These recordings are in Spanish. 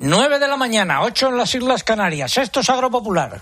9 de la mañana, 8 en las Islas Canarias. Esto es Agropopular.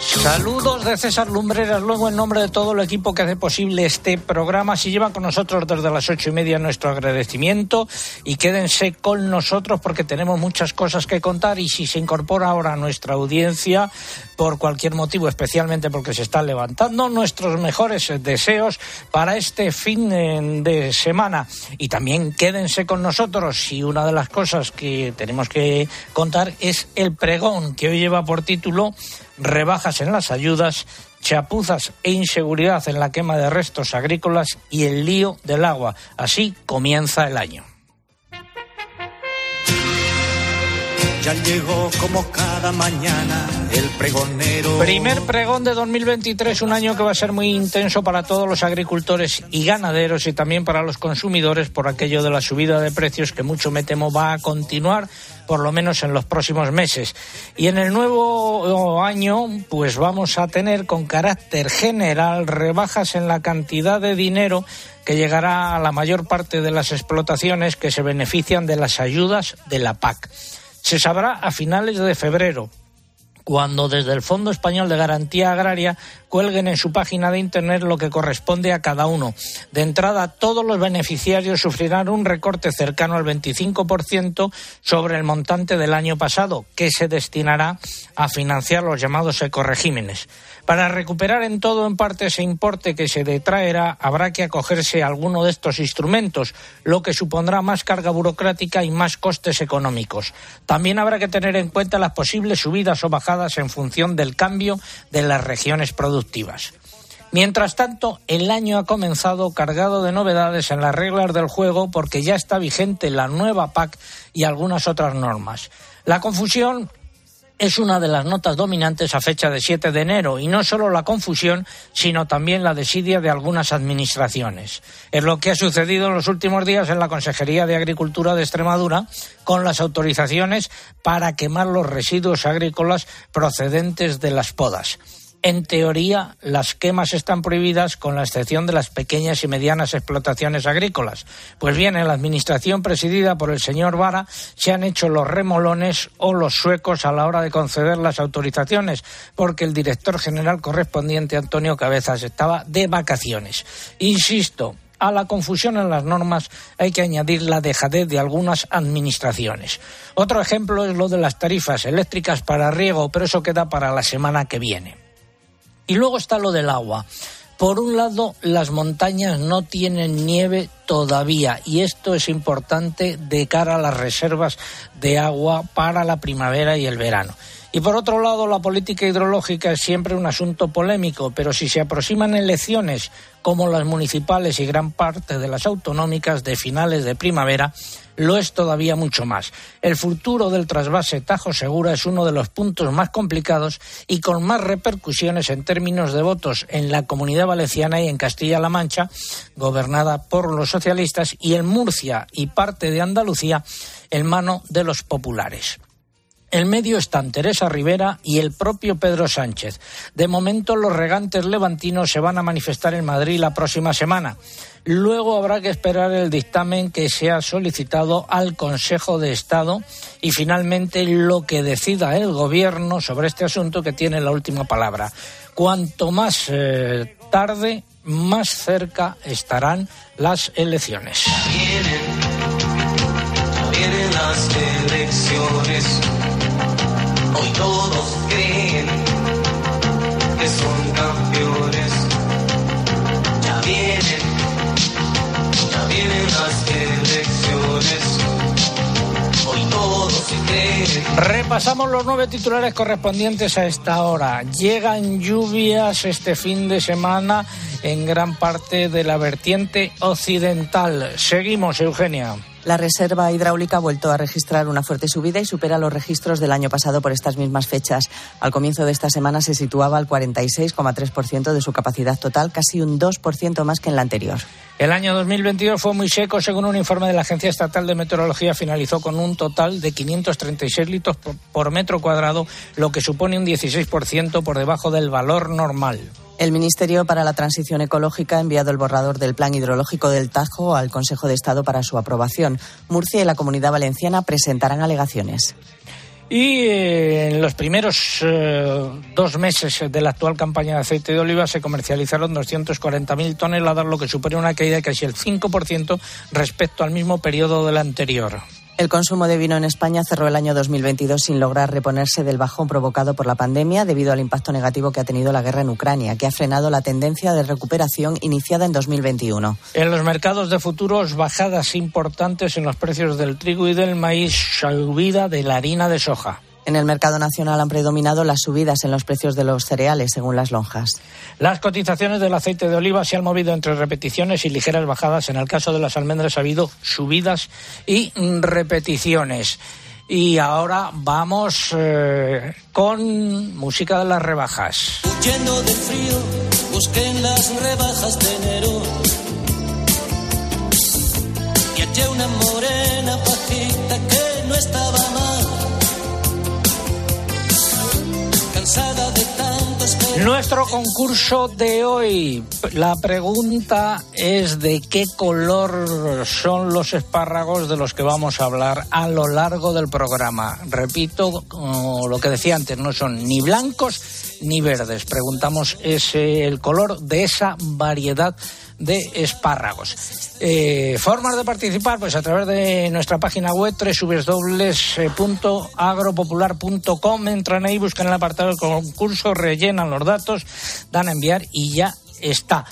Saludos de César Lumbreras, luego en nombre de todo el equipo que hace posible este programa. Si llevan con nosotros desde las ocho y media nuestro agradecimiento y quédense con nosotros porque tenemos muchas cosas que contar y si se incorpora ahora a nuestra audiencia por cualquier motivo, especialmente porque se están levantando nuestros mejores deseos para este fin de semana. Y también quédense con nosotros y una de las cosas que tenemos que contar es el pregón que hoy lleva por título rebajas en las ayudas, chapuzas e inseguridad en la quema de restos agrícolas y el lío del agua. Así comienza el año. Ya llegó como cada mañana el pregonero. Primer pregón de 2023, un año que va a ser muy intenso para todos los agricultores y ganaderos y también para los consumidores por aquello de la subida de precios que mucho me temo va a continuar por lo menos en los próximos meses. Y en el nuevo año, pues vamos a tener con carácter general rebajas en la cantidad de dinero que llegará a la mayor parte de las explotaciones que se benefician de las ayudas de la PAC. Se sabrá a finales de febrero, cuando desde el Fondo Español de Garantía Agraria cuelguen en su página de Internet lo que corresponde a cada uno. De entrada, todos los beneficiarios sufrirán un recorte cercano al 25% sobre el montante del año pasado, que se destinará a financiar los llamados ecoregímenes. Para recuperar en todo en parte ese importe que se detraerá, habrá que acogerse a alguno de estos instrumentos, lo que supondrá más carga burocrática y más costes económicos. También habrá que tener en cuenta las posibles subidas o bajadas en función del cambio de las regiones productivas. Mientras tanto, el año ha comenzado cargado de novedades en las reglas del juego porque ya está vigente la nueva PAC y algunas otras normas. La confusión es una de las notas dominantes a fecha de 7 de enero y no solo la confusión, sino también la desidia de algunas administraciones. Es lo que ha sucedido en los últimos días en la Consejería de Agricultura de Extremadura con las autorizaciones para quemar los residuos agrícolas procedentes de las podas. En teoría, las quemas están prohibidas con la excepción de las pequeñas y medianas explotaciones agrícolas. Pues bien, en la administración presidida por el señor Vara se han hecho los remolones o los suecos a la hora de conceder las autorizaciones, porque el director general correspondiente, Antonio Cabezas, estaba de vacaciones. Insisto, a la confusión en las normas hay que añadir la dejadez de algunas administraciones. Otro ejemplo es lo de las tarifas eléctricas para riego, pero eso queda para la semana que viene. Y luego está lo del agua. Por un lado, las montañas no tienen nieve todavía y esto es importante de cara a las reservas de agua para la primavera y el verano. Y por otro lado, la política hidrológica es siempre un asunto polémico, pero si se aproximan elecciones como las municipales y gran parte de las autonómicas de finales de primavera, lo es todavía mucho más. El futuro del trasvase Tajo Segura es uno de los puntos más complicados y con más repercusiones en términos de votos en la comunidad valenciana y en Castilla-La Mancha, gobernada por los socialistas, y en Murcia y parte de Andalucía en mano de los populares. En medio están Teresa Rivera y el propio Pedro Sánchez. De momento los regantes levantinos se van a manifestar en Madrid la próxima semana. Luego habrá que esperar el dictamen que se ha solicitado al Consejo de Estado y finalmente lo que decida el Gobierno sobre este asunto que tiene la última palabra. Cuanto más eh, tarde, más cerca estarán las elecciones. vienen las elecciones Hoy todos creen que son campeones. Ya vienen, ya vienen las elecciones. Hoy todos creen. Repasamos los nueve titulares correspondientes a esta hora. Llegan lluvias este fin de semana en gran parte de la vertiente occidental. Seguimos, Eugenia. La reserva hidráulica ha vuelto a registrar una fuerte subida y supera los registros del año pasado por estas mismas fechas. Al comienzo de esta semana se situaba al 46,3% de su capacidad total, casi un 2% más que en la anterior. El año 2022 fue muy seco, según un informe de la Agencia Estatal de Meteorología, finalizó con un total de 536 litros por, metro cuadrado, lo que supone un 16% por debajo del valor normal. El Ministerio para la Transición Ecológica ha enviado el borrador del Plan Hidrológico del Tajo al Consejo de Estado para su aprobación. Murcia y la Comunidad Valenciana presentarán alegaciones. Y eh, en los primeros eh, dos meses de la actual campaña de aceite de oliva se comercializaron 240.000 toneladas, lo que supone una caída de casi el 5% respecto al mismo periodo del anterior. El consumo de vino en España cerró el año 2022 sin lograr reponerse del bajón provocado por la pandemia debido al impacto negativo que ha tenido la guerra en Ucrania, que ha frenado la tendencia de recuperación iniciada en 2021. En los mercados de futuros, bajadas importantes en los precios del trigo y del maíz, subida de la harina de soja. En el mercado nacional han predominado las subidas en los precios de los cereales, según las lonjas. Las cotizaciones del aceite de oliva se han movido entre repeticiones y ligeras bajadas. En el caso de las almendras ha habido subidas y repeticiones. Y ahora vamos eh, con música de las rebajas. Huyendo del frío, busqué las rebajas de enero. Y una Nuestro concurso de hoy, la pregunta es de qué color son los espárragos de los que vamos a hablar a lo largo del programa. Repito lo que decía antes, no son ni blancos ni verdes. Preguntamos ese, el color de esa variedad de espárragos. Eh, formas de participar, pues a través de nuestra página web www.agropopular.com entran ahí, buscan el apartado del concurso, rellenan los datos, dan a enviar y ya está.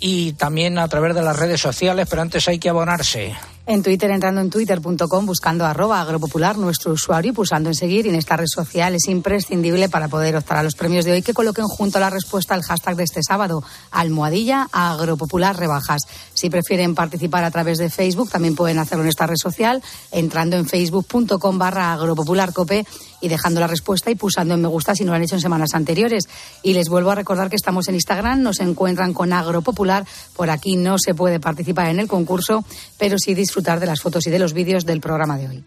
Y también a través de las redes sociales, pero antes hay que abonarse. En Twitter, entrando en twitter.com, buscando arroba agropopular, nuestro usuario, y pulsando en seguir. Y en esta red social es imprescindible para poder optar a los premios de hoy que coloquen junto a la respuesta al hashtag de este sábado, almohadilla agropopular rebajas. Si prefieren participar a través de Facebook, también pueden hacerlo en esta red social, entrando en facebook.com barra agropopularcope y dejando la respuesta y pulsando en me gusta si no lo han hecho en semanas anteriores. Y les vuelvo a recordar que estamos en Instagram, nos encuentran con Agropopular. Por aquí no se puede participar en el concurso, pero sí disfrutar de las fotos y de los vídeos del programa de hoy.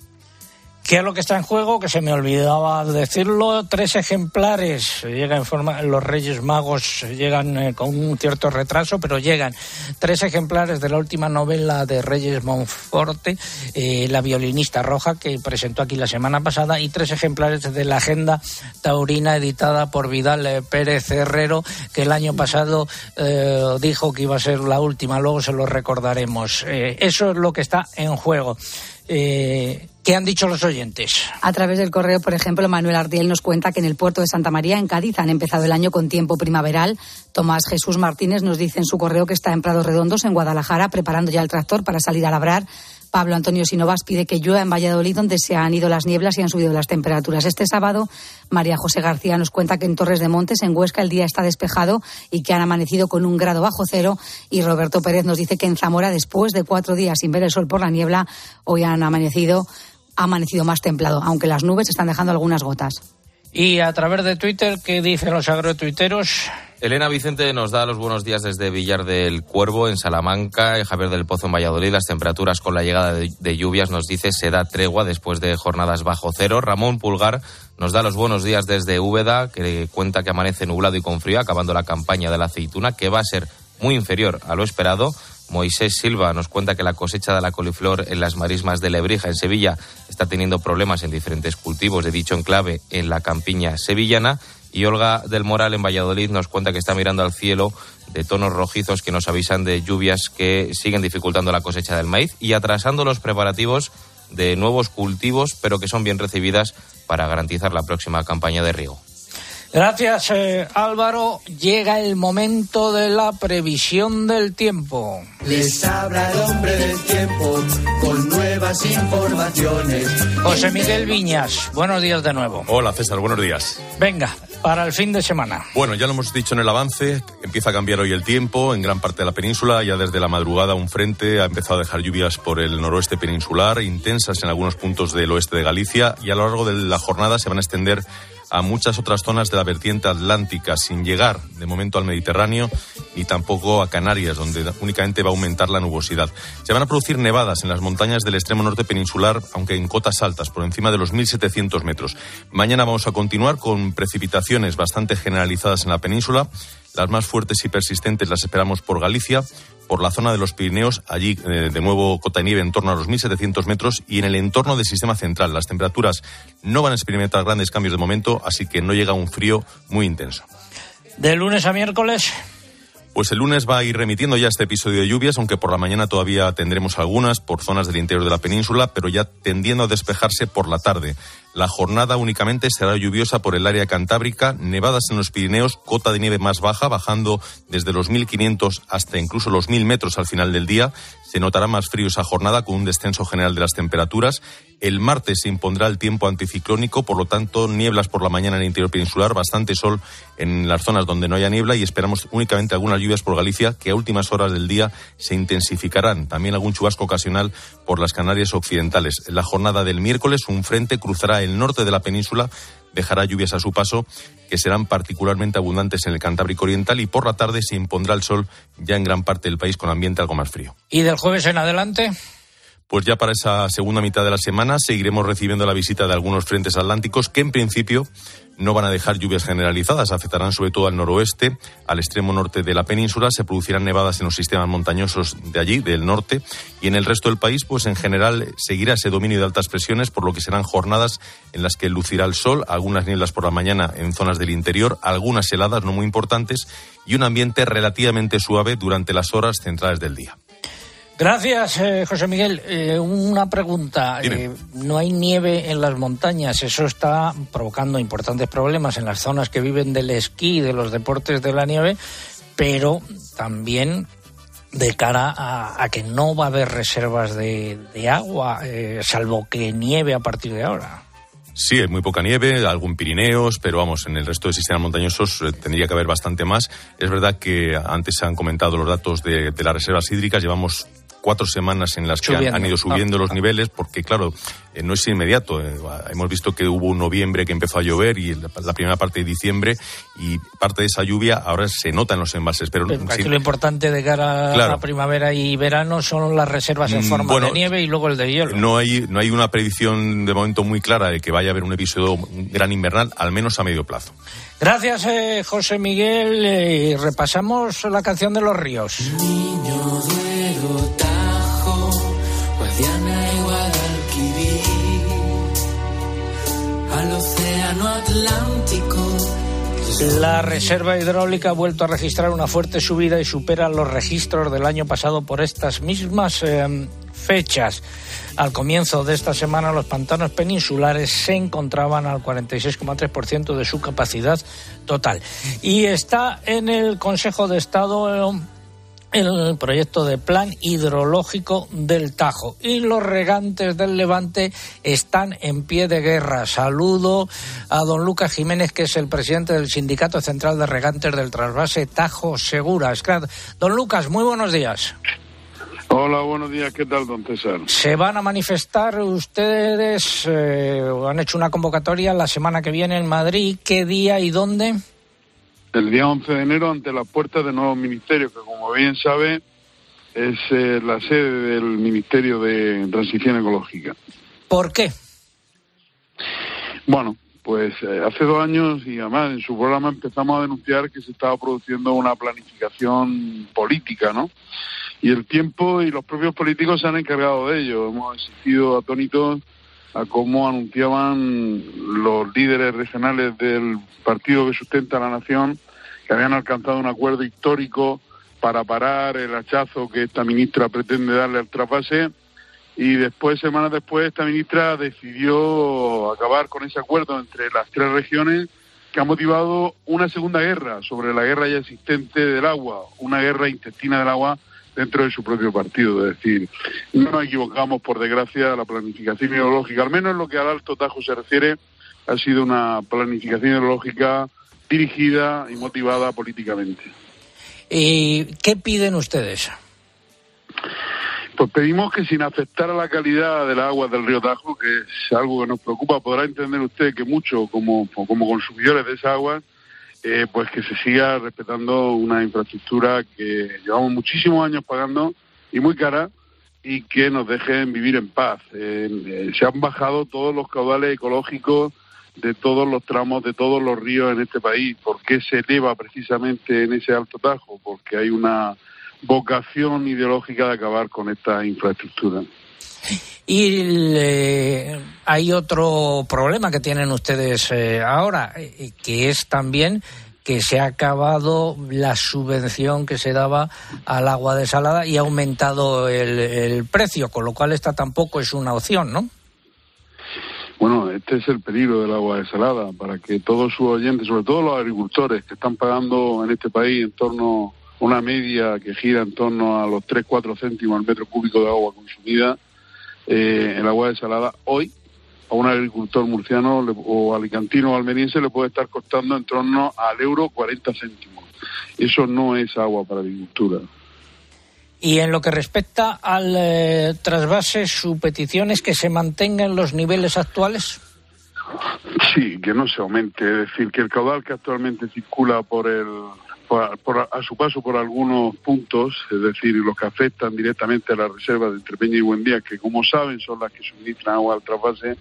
¿Qué es lo que está en juego? Que se me olvidaba decirlo. Tres ejemplares. Llega en forma, los Reyes Magos llegan eh, con un cierto retraso, pero llegan. Tres ejemplares de la última novela de Reyes Monforte, eh, La violinista roja, que presentó aquí la semana pasada, y tres ejemplares de la Agenda Taurina, editada por Vidal eh, Pérez Herrero, que el año pasado dijo que iba a ser la última. Luego se lo recordaremos. Eso es lo que está en juego. Eh, ¿Qué han dicho los oyentes? A través del correo, por ejemplo, Manuel Ardiel nos cuenta que en el puerto de Santa María, en Cádiz, han empezado el año con tiempo primaveral. Tomás Jesús Martínez nos dice en su correo que está en Prados Redondos, en Guadalajara, preparando ya el tractor para salir a labrar. Pablo Antonio Sinovas pide que llueva en Valladolid, donde se han ido las nieblas y han subido las temperaturas. Este sábado, María José García nos cuenta que en Torres de Montes, en Huesca, el día está despejado y que han amanecido con un grado bajo cero. Y Roberto Pérez nos dice que en Zamora, después de cuatro días sin ver el sol por la niebla, hoy han amanecido, ha amanecido más templado, aunque las nubes están dejando algunas gotas. Y a través de Twitter, ¿qué dicen los agrotuiteros? Elena Vicente nos da los buenos días desde Villar del Cuervo, en Salamanca, Javier del Pozo, en Valladolid. Las temperaturas con la llegada de, de, lluvias nos dice se da tregua después de jornadas bajo cero. Ramón Pulgar nos da los buenos días desde Úbeda, que cuenta que amanece nublado y con frío, acabando la campaña de la aceituna, que va a ser muy inferior a lo esperado. Moisés Silva nos cuenta que la cosecha de la coliflor en las marismas de Lebrija, en Sevilla, está teniendo problemas en diferentes cultivos de dicho enclave en la campiña sevillana. Y Olga del Moral en Valladolid nos cuenta que está mirando al cielo de tonos rojizos que nos avisan de lluvias que siguen dificultando la cosecha del maíz y atrasando los preparativos de nuevos cultivos, pero que son bien recibidas para garantizar la próxima campaña de riego. Gracias, eh, Álvaro. Llega el momento de la previsión del tiempo. Les habla el hombre del tiempo con nuevas informaciones. José Miguel Viñas, buenos días de nuevo. Hola César, buenos días. Venga, para el fin de semana. Bueno, ya lo hemos dicho en el avance, empieza a cambiar hoy el tiempo en gran parte de la península, ya desde la madrugada un frente ha empezado a dejar lluvias por el noroeste peninsular, intensas en algunos puntos del oeste de Galicia y a lo largo de la jornada se van a extender a muchas otras zonas de la vertiente atlántica, sin llegar de momento al Mediterráneo ni tampoco a Canarias, donde únicamente va a aumentar la nubosidad. Se van a producir nevadas en las montañas del extremo norte peninsular, aunque en cotas altas, por encima de los 1.700 metros. Mañana vamos a continuar con precipitaciones bastante generalizadas en la península Las más fuertes y persistentes las esperamos por Galicia, por la zona de los Pirineos, allí eh, de nuevo cota de nieve en torno a los 1.700 metros y en el entorno del sistema central. Las temperaturas no van a experimentar grandes cambios de momento, así que no llega un frío muy intenso. De lunes a miércoles. Pues el lunes va a ir remitiendo ya este episodio de lluvias, aunque por la mañana todavía tendremos algunas por zonas del interior de la península, pero ya tendiendo a despejarse por la tarde. La jornada únicamente será lluviosa por el área cantábrica, nevadas en los Pirineos, cota de nieve más baja, bajando desde los 1.500 hasta incluso los 1.000 metros al final del día. Se notará más frío esa jornada con un descenso general de las temperaturas. El martes se impondrá el tiempo anticiclónico, por lo tanto, nieblas por la mañana en el interior peninsular, bastante sol en las zonas donde no haya niebla y esperamos únicamente algunas lluvias por Galicia que a últimas horas del día se intensificarán. También algún chubasco ocasional por las Canarias occidentales. En la jornada del miércoles, un frente cruzará el norte de la península dejará lluvias a su paso que serán particularmente abundantes en el Cantábrico Oriental y por la tarde se impondrá el sol ya en gran parte del país con ambiente algo más frío. ¿Y del jueves en adelante? Pues ya para esa segunda mitad de la semana seguiremos recibiendo la visita de algunos frentes atlánticos que en principio no van a dejar lluvias generalizadas, afectarán sobre todo al noroeste, al extremo norte de la península, se producirán nevadas en los sistemas montañosos de allí, del norte, y en el resto del país, pues en general seguirá ese dominio de altas presiones, por lo que serán jornadas en las que lucirá el sol, algunas nieblas por la mañana en zonas del interior, algunas heladas no muy importantes y un ambiente relativamente suave durante las horas centrales del día. Gracias, eh, José Miguel. Eh, una pregunta. Eh, no hay nieve en las montañas. Eso está provocando importantes problemas en las zonas que viven del esquí y de los deportes de la nieve, pero también de cara a, que no va a haber reservas de, agua, salvo que nieve a partir de ahora. Sí, hay muy poca nieve, algún Pirineos, pero vamos, en el resto de sistemas montañosos tendría que haber bastante más. Es verdad que antes se han comentado los datos de, de las reservas hídricas, llevamos cuatro semanas en las que han, ido subiendo los niveles, porque claro, eh, no es inmediato. Eh, hemos visto que hubo un noviembre que empezó a llover y la, primera parte de diciembre y parte de esa lluvia ahora se nota en los embalses. Pero, aquí lo importante de cara a la primavera y verano son las reservas en mm, forma de nieve y luego el de hielo. No hay, no hay una predicción de momento muy clara de que vaya a haber un episodio gran invernal, al menos a medio plazo. Gracias, eh, José Miguel. repasamos la canción de los ríos. Niño al La reserva hidráulica ha vuelto a registrar una fuerte subida y supera los registros del año pasado por estas mismas eh, fechas. Al comienzo de esta semana los pantanos peninsulares se encontraban al 46,3% de su capacidad total. Y está en el Consejo de Estado eh, el proyecto de plan hidrológico del Tajo. Y los regantes del Levante están en pie de guerra. Saludo a don Lucas Jiménez, que es el presidente del Sindicato Central de Regantes del Trasvase Tajo Segura. Don Lucas, muy buenos días. Hola, buenos días. ¿Qué tal, don César? ¿Se van a manifestar ustedes? Eh, han hecho una convocatoria la semana que viene en Madrid. ¿Qué día y dónde? El día 11 de enero ante las puertas del nuevo ministerio, que como bien sabe es eh, la sede del Ministerio de Transición Ecológica. ¿Por qué? Bueno, pues eh, hace dos años y además en su programa empezamos a denunciar que se estaba produciendo una planificación política, ¿no? Y el tiempo y los propios políticos se han encargado de ello. Hemos asistido atónitos a cómo anunciaban los líderes regionales del partido que sustenta la nación que habían alcanzado un acuerdo histórico para parar el hachazo que esta ministra pretende darle al trasvase y después, semanas después, esta ministra decidió acabar con ese acuerdo entre las tres regiones que ha motivado una segunda guerra sobre la guerra ya existente del agua, una guerra intestina del agua dentro de su propio partido. Es decir, no nos equivocamos, por desgracia, la planificación ideológica, al menos en lo que al Alto Tajo se refiere, ha sido una planificación ideológica dirigida y motivada políticamente. ¿Y qué piden ustedes? Pues pedimos que sin afectar a la calidad del agua del río Tajo, que es algo que nos preocupa, podrá entender usted que mucho como, como consumidores de esa agua, eh, pues que se siga respetando una infraestructura que llevamos muchísimos años pagando y muy cara y que nos dejen vivir en paz. Eh, se han bajado todos los caudales ecológicos de todos los tramos, de todos los ríos en este país. ¿Por qué se eleva precisamente en ese alto Tajo? Porque hay una vocación ideológica de acabar con esta infraestructura. Y hay otro problema que tienen ustedes eh, ahora, eh, que es también que se ha acabado la subvención que se daba al agua desalada y ha aumentado el, precio, con lo cual esta tampoco es una opción, ¿no? Bueno, este es el peligro del agua desalada, para que todos sus oyentes, sobre todo los agricultores que están pagando en este país en torno a una media que gira en torno a los 3-4 céntimos al metro cúbico de agua consumida, eh, el agua desalada hoy a un agricultor murciano o alicantino o almeriense le puede estar costando en torno al euro 40 céntimos. Eso no es agua para agricultura. Y en lo que respecta al eh, trasvase, ¿su petición es que se mantengan los niveles actuales? Sí, que no se aumente. Es decir, que el caudal que actualmente circula por el a su paso por algunos puntos, es decir, los que afectan directamente a las reservas de Entrepeña y Buendía, que como saben son las que suministran agua al trasvase,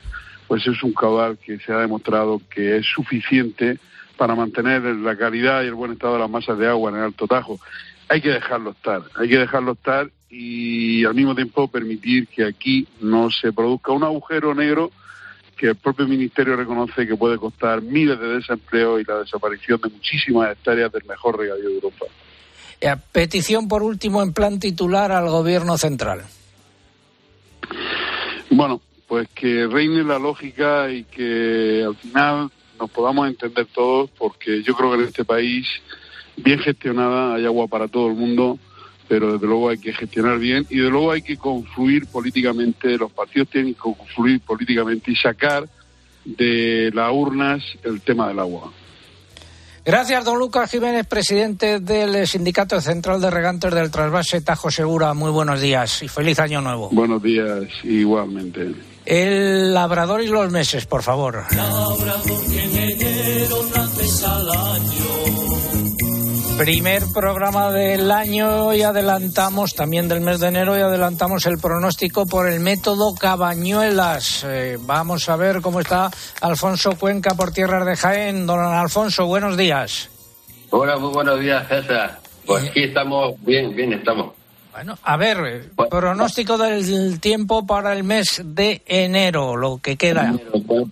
pues es un caudal que se ha demostrado que es suficiente para mantener la calidad y el buen estado de las masas de agua en el Alto Tajo. Hay que dejarlo estar, hay que dejarlo estar y al mismo tiempo permitir que aquí no se produzca un agujero negro que el propio Ministerio reconoce que puede costar miles de desempleos y la desaparición de muchísimas hectáreas del mejor regadío de Europa. Eh, petición, por último, en plan titular al Gobierno central. Bueno, pues que reine la lógica y que al final nos podamos entender todos, porque yo creo que en este país, bien gestionada, hay agua para todo el mundo pero desde luego hay que gestionar bien y desde luego hay que confluir políticamente, los partidos tienen que confluir políticamente y sacar de las urnas el tema del agua. Gracias, don Lucas Jiménez, presidente del Sindicato Central de Regantes del Trasvase Tajo Segura. Muy buenos días y feliz año nuevo. Buenos días, igualmente. El labrador y los meses, por favor. Primer programa del año y adelantamos también del mes de enero y adelantamos el pronóstico por el método Cabañuelas. Eh, vamos a ver cómo está Alfonso Cuenca por tierras de Jaén. Don Alfonso, buenos días. Hola, muy buenos días, César. Pues aquí estamos bien, bien estamos. Bueno, a ver, eh, pues, pronóstico del tiempo para el mes de enero, lo que queda. Pues,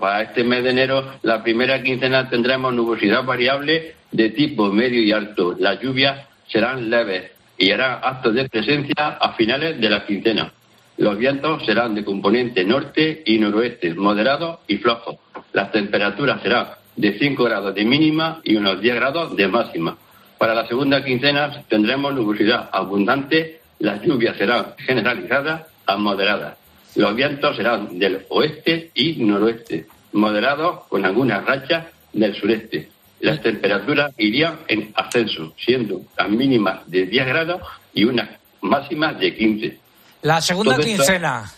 para este mes de enero, la primera quincena tendremos nubosidad variable de tipo medio y alto. Las lluvias serán leves y harán actos de presencia a finales de la quincena. Los vientos serán de componente norte y noroeste, moderados y flojos. Las temperaturas serán de 5 grados de mínima y unos 10 grados de máxima. Para la segunda quincena tendremos nubosidad abundante, las lluvias serán generalizadas a moderadas. Los vientos serán del oeste y noroeste, moderados con algunas rachas del sureste las temperaturas irían en ascenso, siendo las mínimas de 10 grados y unas máximas de 15. La segunda quincena.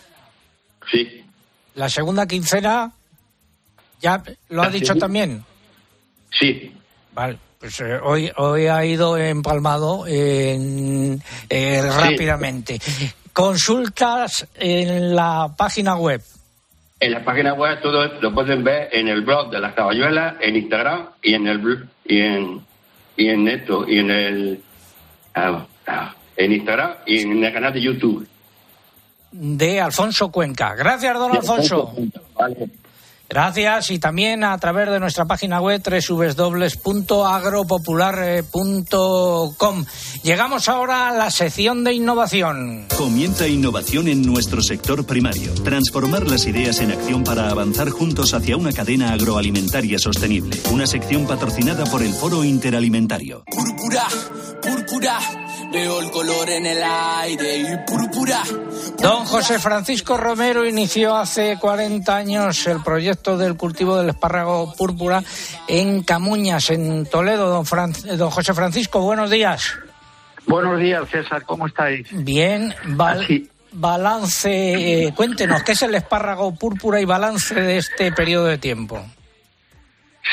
Sí. La segunda quincena, ¿ya lo ha dicho también? Sí. Vale. Pues eh, hoy, hoy ha ido empalmado en, eh, rápidamente. Consultas en la página web. En la página web todo lo pueden ver en el blog de las caballuelas, en Instagram y en el y en y en esto y en el ah, ah, en Instagram y en el canal de YouTube. De Alfonso Cuenca. Gracias, don Alfonso. Gracias y también a través de nuestra página web www.agropopular.com. Llegamos ahora a la sección de innovación. Comienza innovación en nuestro sector primario. Transformar las ideas en acción para avanzar juntos hacia una cadena agroalimentaria sostenible. Una sección patrocinada por el Foro Interalimentario. Púrpura, púrpura Veo el color en el aire y púrpura. Don José Francisco Romero inició hace 40 años el proyecto del cultivo del espárrago púrpura en Camuñas, en Toledo. Don, don José Francisco, buenos días. Buenos días, César, ¿cómo estáis? Bien, balance, eh, cuéntenos, ¿qué es el espárrago púrpura y balance de este periodo de tiempo?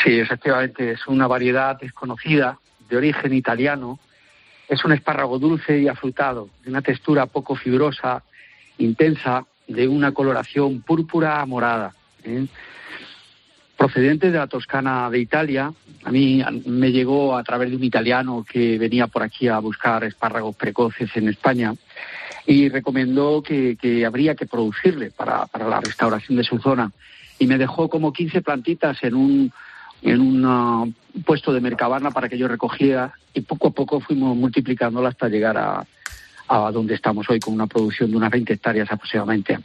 Sí, efectivamente, es una variedad desconocida de origen italiano es un espárrago dulce y afrutado, de una textura poco fibrosa, intensa, de una coloración púrpura morada. ¿eh? procedente de la Toscana de Italia. A mí me llegó a través de un italiano que venía por aquí a buscar espárragos precoces en España y recomendó que, habría que producirle para, para, la restauración de su zona. Y me dejó como 15 plantitas en un, en un uh, puesto de Mercabana para que yo recogiera y poco a poco fuimos multiplicándola hasta llegar a, a donde estamos hoy con una producción de unas 20 hectáreas aproximadamente.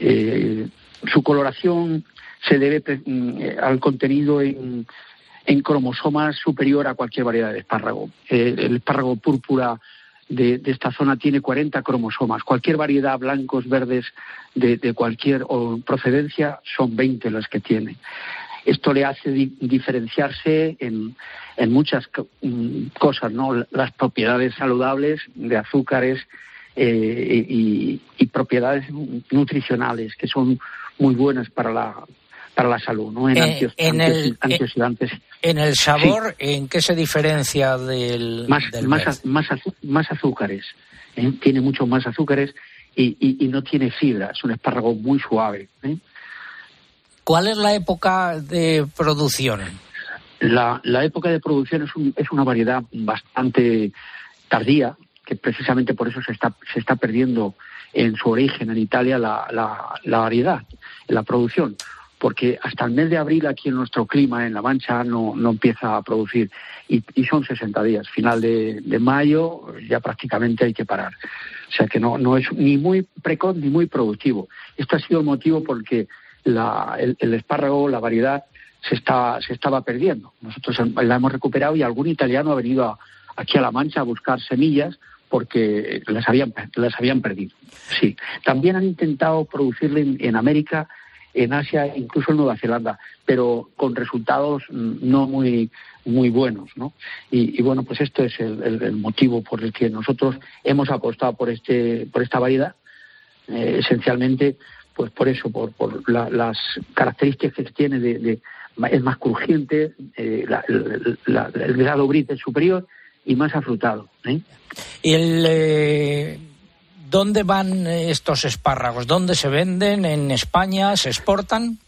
Eh, su coloración se debe mm, eh, al contenido en, cromosomas superior a cualquier variedad de espárrago. Eh, el espárrago púrpura de, esta zona tiene 40 cromosomas. Cualquier variedad, blancos, verdes, de, cualquier procedencia, son 20 las que tiene. Esto le hace diferenciarse en, muchas mm, cosas, ¿no? Las propiedades saludables de azúcares eh, y, propiedades nutricionales que son muy buenas para la para la salud, ¿no? En, eh, el, antioxidantes. En el sabor, ¿en qué se diferencia del más más, más, azúcares? ¿eh? Tiene mucho más azúcares y, y, no tiene fibra. Es un espárrago muy suave. ¿eh? ¿Cuál es la época de producción? La, la época de producción es, es una variedad bastante tardía, que precisamente por eso se está, se está perdiendo en su origen en Italia la, la, la variedad, la producción porque hasta el mes de abril aquí en nuestro clima, en La Mancha, no, no empieza a producir. Y, son 60 días. Final de, mayo ya prácticamente hay que parar. O sea que no, no es ni muy precoz ni muy productivo. Esto ha sido el motivo porque la, el, espárrago, la variedad, se, está, se estaba perdiendo. Nosotros la hemos recuperado y algún italiano ha venido aquí a La Mancha a buscar semillas porque las habían, las habían perdido. Sí. También han intentado producirle en América en Asia, incluso en Nueva Zelanda, pero con resultados no muy muy buenos, ¿no? Y, bueno, pues esto es el, motivo por el que nosotros hemos apostado por este por esta variedad, eh, esencialmente, pues por eso, por, por las características que tiene de, es más crujiente, eh, el grado gris es superior y más afrutado. ¿eh? Y el ¿Dónde van eh, estos espárragos? ¿Dónde se venden? ¿En España? ¿Se exportan?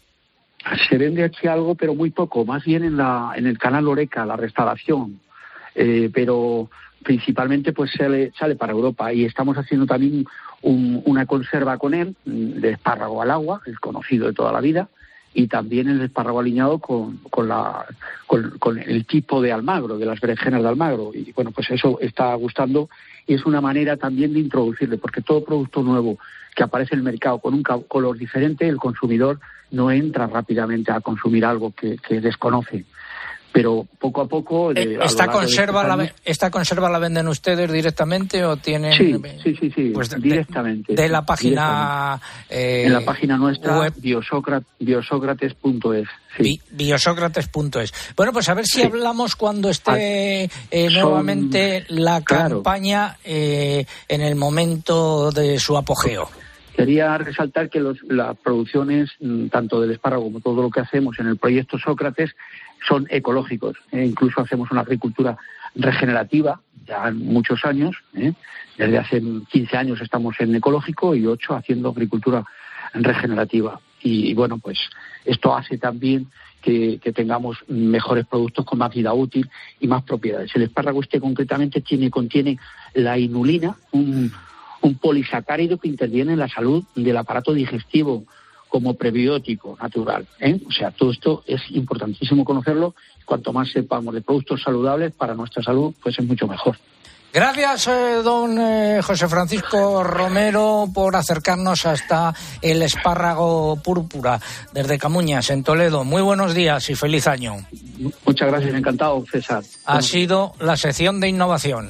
Se vende aquí algo, pero muy poco, más bien en, la, en el canal Oreca, la restauración. Eh, pero principalmente pues sale, sale para Europa y estamos haciendo también una conserva con él de espárrago al agua, el conocido de toda la vida, y también el espárrago aliñado con, con, la, con, el tipo de almagro, de las berenjenas de almagro. Y bueno, pues eso está gustando y es una manera también de introducirle, porque todo producto nuevo que aparece en el mercado con un color diferente, el consumidor no entra rápidamente a consumir algo que, desconoce pero poco a poco. Eh, ¿Esta, conserva la, ¿Esta conserva la venden ustedes directamente o tienen.? Sí, sí, sí, pues directamente. De, la página. Eh, en la página nuestra, web. biosócrates.es. Biosócrates.es. Bueno, pues a ver si hablamos cuando esté ah, eh, nuevamente la campaña eh, en el momento de su apogeo. Quería resaltar que las producciones, mm, tanto del espárrago como todo lo que hacemos en el proyecto Sócrates, son ecológicos. E incluso hacemos una agricultura regenerativa ya muchos años. Desde hace 15 años estamos en ecológico y 8 haciendo agricultura regenerativa. Y, bueno, pues esto hace también que, tengamos mejores productos con más vida útil y más propiedades. El espárrago este concretamente tiene, contiene la inulina, un, polisacárido que interviene en la salud del aparato digestivo como prebiótico natural. ¿eh? O sea, todo esto es importantísimo conocerlo. Cuanto más sepamos de productos saludables para nuestra salud, pues es mucho mejor. Gracias, eh, don eh, José Francisco Romero, por acercarnos hasta el espárrago púrpura desde Camuñas, en Toledo. Muy buenos días y feliz año. Muchas gracias, encantado, César. Ha sido la sección de innovación.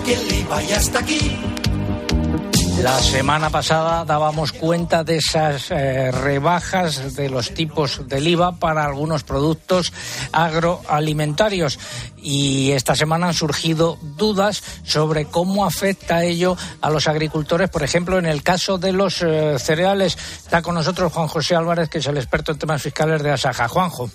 La semana pasada dábamos cuenta de esas eh, rebajas de los tipos del IVA para algunos productos agroalimentarios y esta semana han surgido dudas sobre cómo afecta ello a los agricultores, por ejemplo, en el caso de los eh, cereales. Está con nosotros Juan José Álvarez, que es el experto en temas fiscales de Asaja. Juanjo.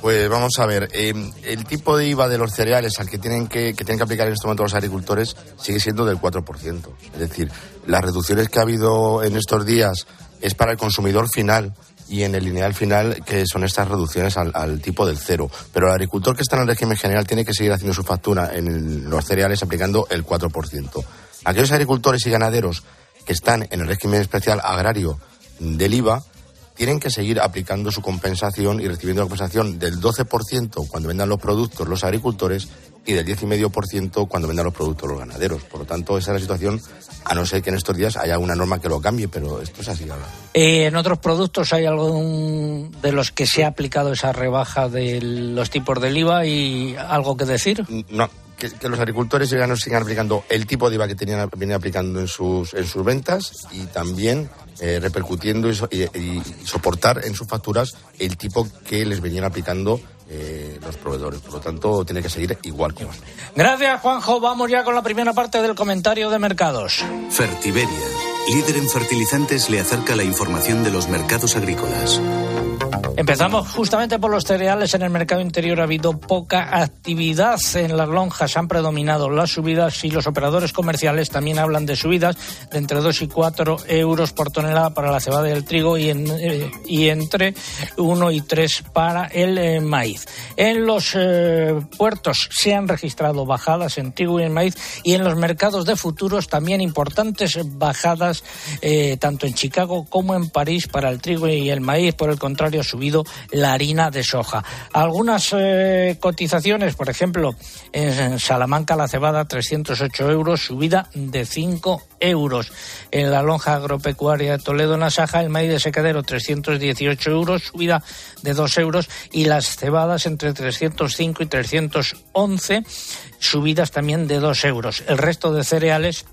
Pues vamos a ver, eh, el tipo de IVA de los cereales al que tienen que, que tienen que aplicar en este momento los agricultores sigue siendo del 4%. Es decir, las reducciones que ha habido en estos días es para el consumidor final y en el lineal final que son estas reducciones al, tipo del cero. Pero el agricultor que está en el régimen general tiene que seguir haciendo su factura en los cereales aplicando el 4%. Aquellos agricultores y ganaderos que están en el régimen especial agrario del IVA tienen que seguir aplicando su compensación y recibiendo la compensación del 12% cuando vendan los productos los agricultores y del 10,5% cuando vendan los productos los ganaderos. Por lo tanto, esa es la situación, a no ser que en estos días haya una norma que lo cambie, pero esto es así ahora. Eh, ¿En otros productos hay algún de los que se ha aplicado esa rebaja de los tipos del IVA y algo que decir? No, que, que, los agricultores sigan, sigan aplicando el tipo de IVA que tenían, venían aplicando en sus, en sus ventas y también eh, repercutiendo y, y, y, soportar en sus facturas el tipo que les venían aplicando eh, los proveedores. Por lo tanto, tiene que seguir igual como hasta. Gracias, Juanjo. Vamos ya con la primera parte del comentario de mercados. Fertiberia, líder en fertilizantes, le acerca la información de los mercados agrícolas. Empezamos justamente por los cereales. En el mercado interior ha habido poca actividad. En las lonjas han predominado las subidas y los operadores comerciales también hablan de subidas de entre 2 y 4 euros por tonelada para la cebada y el trigo y, eh, entre 1 y 3 para el eh, maíz. En los eh, puertos se han registrado bajadas en trigo y en maíz y en los mercados de futuros también importantes bajadas tanto en Chicago como en París para el trigo y el maíz. Por el contrario, ha subido la harina de soja. Algunas eh, cotizaciones, por ejemplo, en Salamanca la cebada 308 euros, subida de 5 euros. En la lonja agropecuaria de Toledo, en Asaja, el maíz de secadero 318 euros, subida de 2 euros. Y las cebadas entre 305 y 311, subidas también de 2 euros. El resto de cereales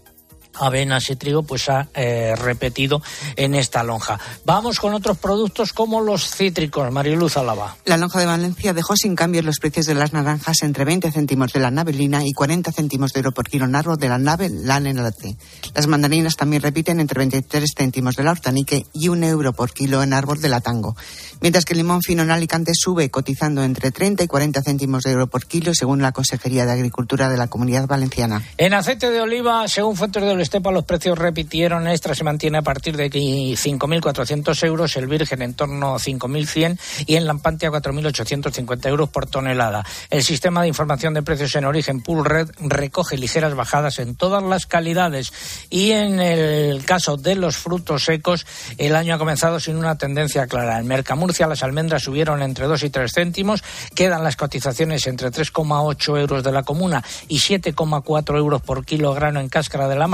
avenas y trigo pues ha eh, repetido en esta lonja. Vamos con otros productos como los cítricos. Mariluz Alaba. La lonja de Valencia dejó sin cambios los precios de las naranjas entre 20 céntimos de la navelina y 40 céntimos de euro por kilo en árbol de la nave lanenate. Las mandarinas también repiten entre 23 céntimos de la hortanique y un euro por kilo en árbol de la tango. Mientras que el limón fino en Alicante sube cotizando entre 30 y 40 céntimos de euro por kilo según la Consejería de Agricultura de la Comunidad Valenciana. En aceite de oliva, según fuentes Estepa, los precios repitieron. Extra se mantiene a partir de 5.400 euros, el virgen en torno a 5.100 y en Lampantia 4.850 euros por tonelada. El sistema de información de precios en origen Pool Red recoge ligeras bajadas en todas las calidades y en el caso de los frutos secos, el año ha comenzado sin una tendencia clara. En Mercamurcia las almendras subieron entre 2 y 3 céntimos, quedan las cotizaciones entre 3,8 euros de la comuna y 7,4 euros por kilo grano en cáscara de la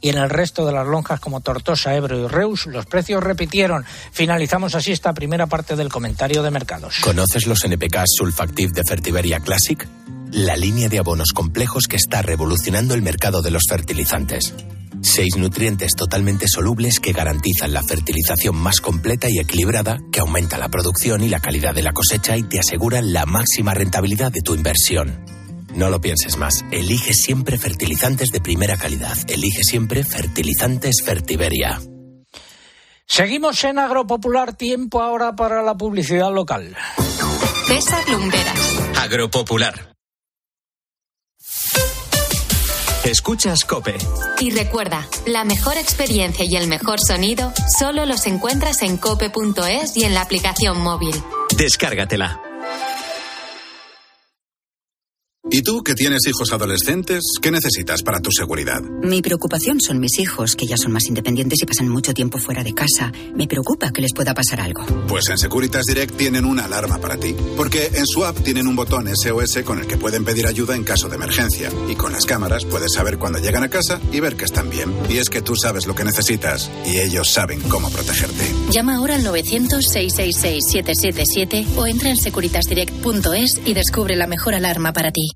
Y en el resto de las lonjas como Tortosa, Ebro y Reus los precios repitieron. Finalizamos así esta primera parte del comentario de mercados. ¿Conoces los NPK Sulfactive de Fertiberia Classic? La línea de abonos complejos que está revolucionando el mercado de los fertilizantes. Seis nutrientes totalmente solubles que garantizan la fertilización más completa y equilibrada, que aumenta la producción y la calidad de la cosecha y te aseguran la máxima rentabilidad de tu inversión. No lo pienses más. Elige siempre fertilizantes de primera calidad. Elige siempre fertilizantes Fertiberia. Seguimos en Agropopular. Tiempo ahora para la publicidad local. César Lumberas. Agropopular. Escuchas Cope. Y recuerda, la mejor experiencia y el mejor sonido solo los encuentras en cope.es y en la aplicación móvil. Descárgatela. ¿Y tú, que tienes hijos adolescentes, qué necesitas para tu seguridad? Mi preocupación son mis hijos, que ya son más independientes y pasan mucho tiempo fuera de casa. Me preocupa que les pueda pasar algo. Pues en Securitas Direct tienen una alarma para ti. Porque en su app tienen un botón SOS con el que pueden pedir ayuda en caso de emergencia. Y con las cámaras puedes saber cuando llegan a casa y ver que están bien. Y es que tú sabes lo que necesitas y ellos saben cómo protegerte. Llama ahora al 900-666-777 o entra en securitasdirect.es y descubre la mejor alarma para ti.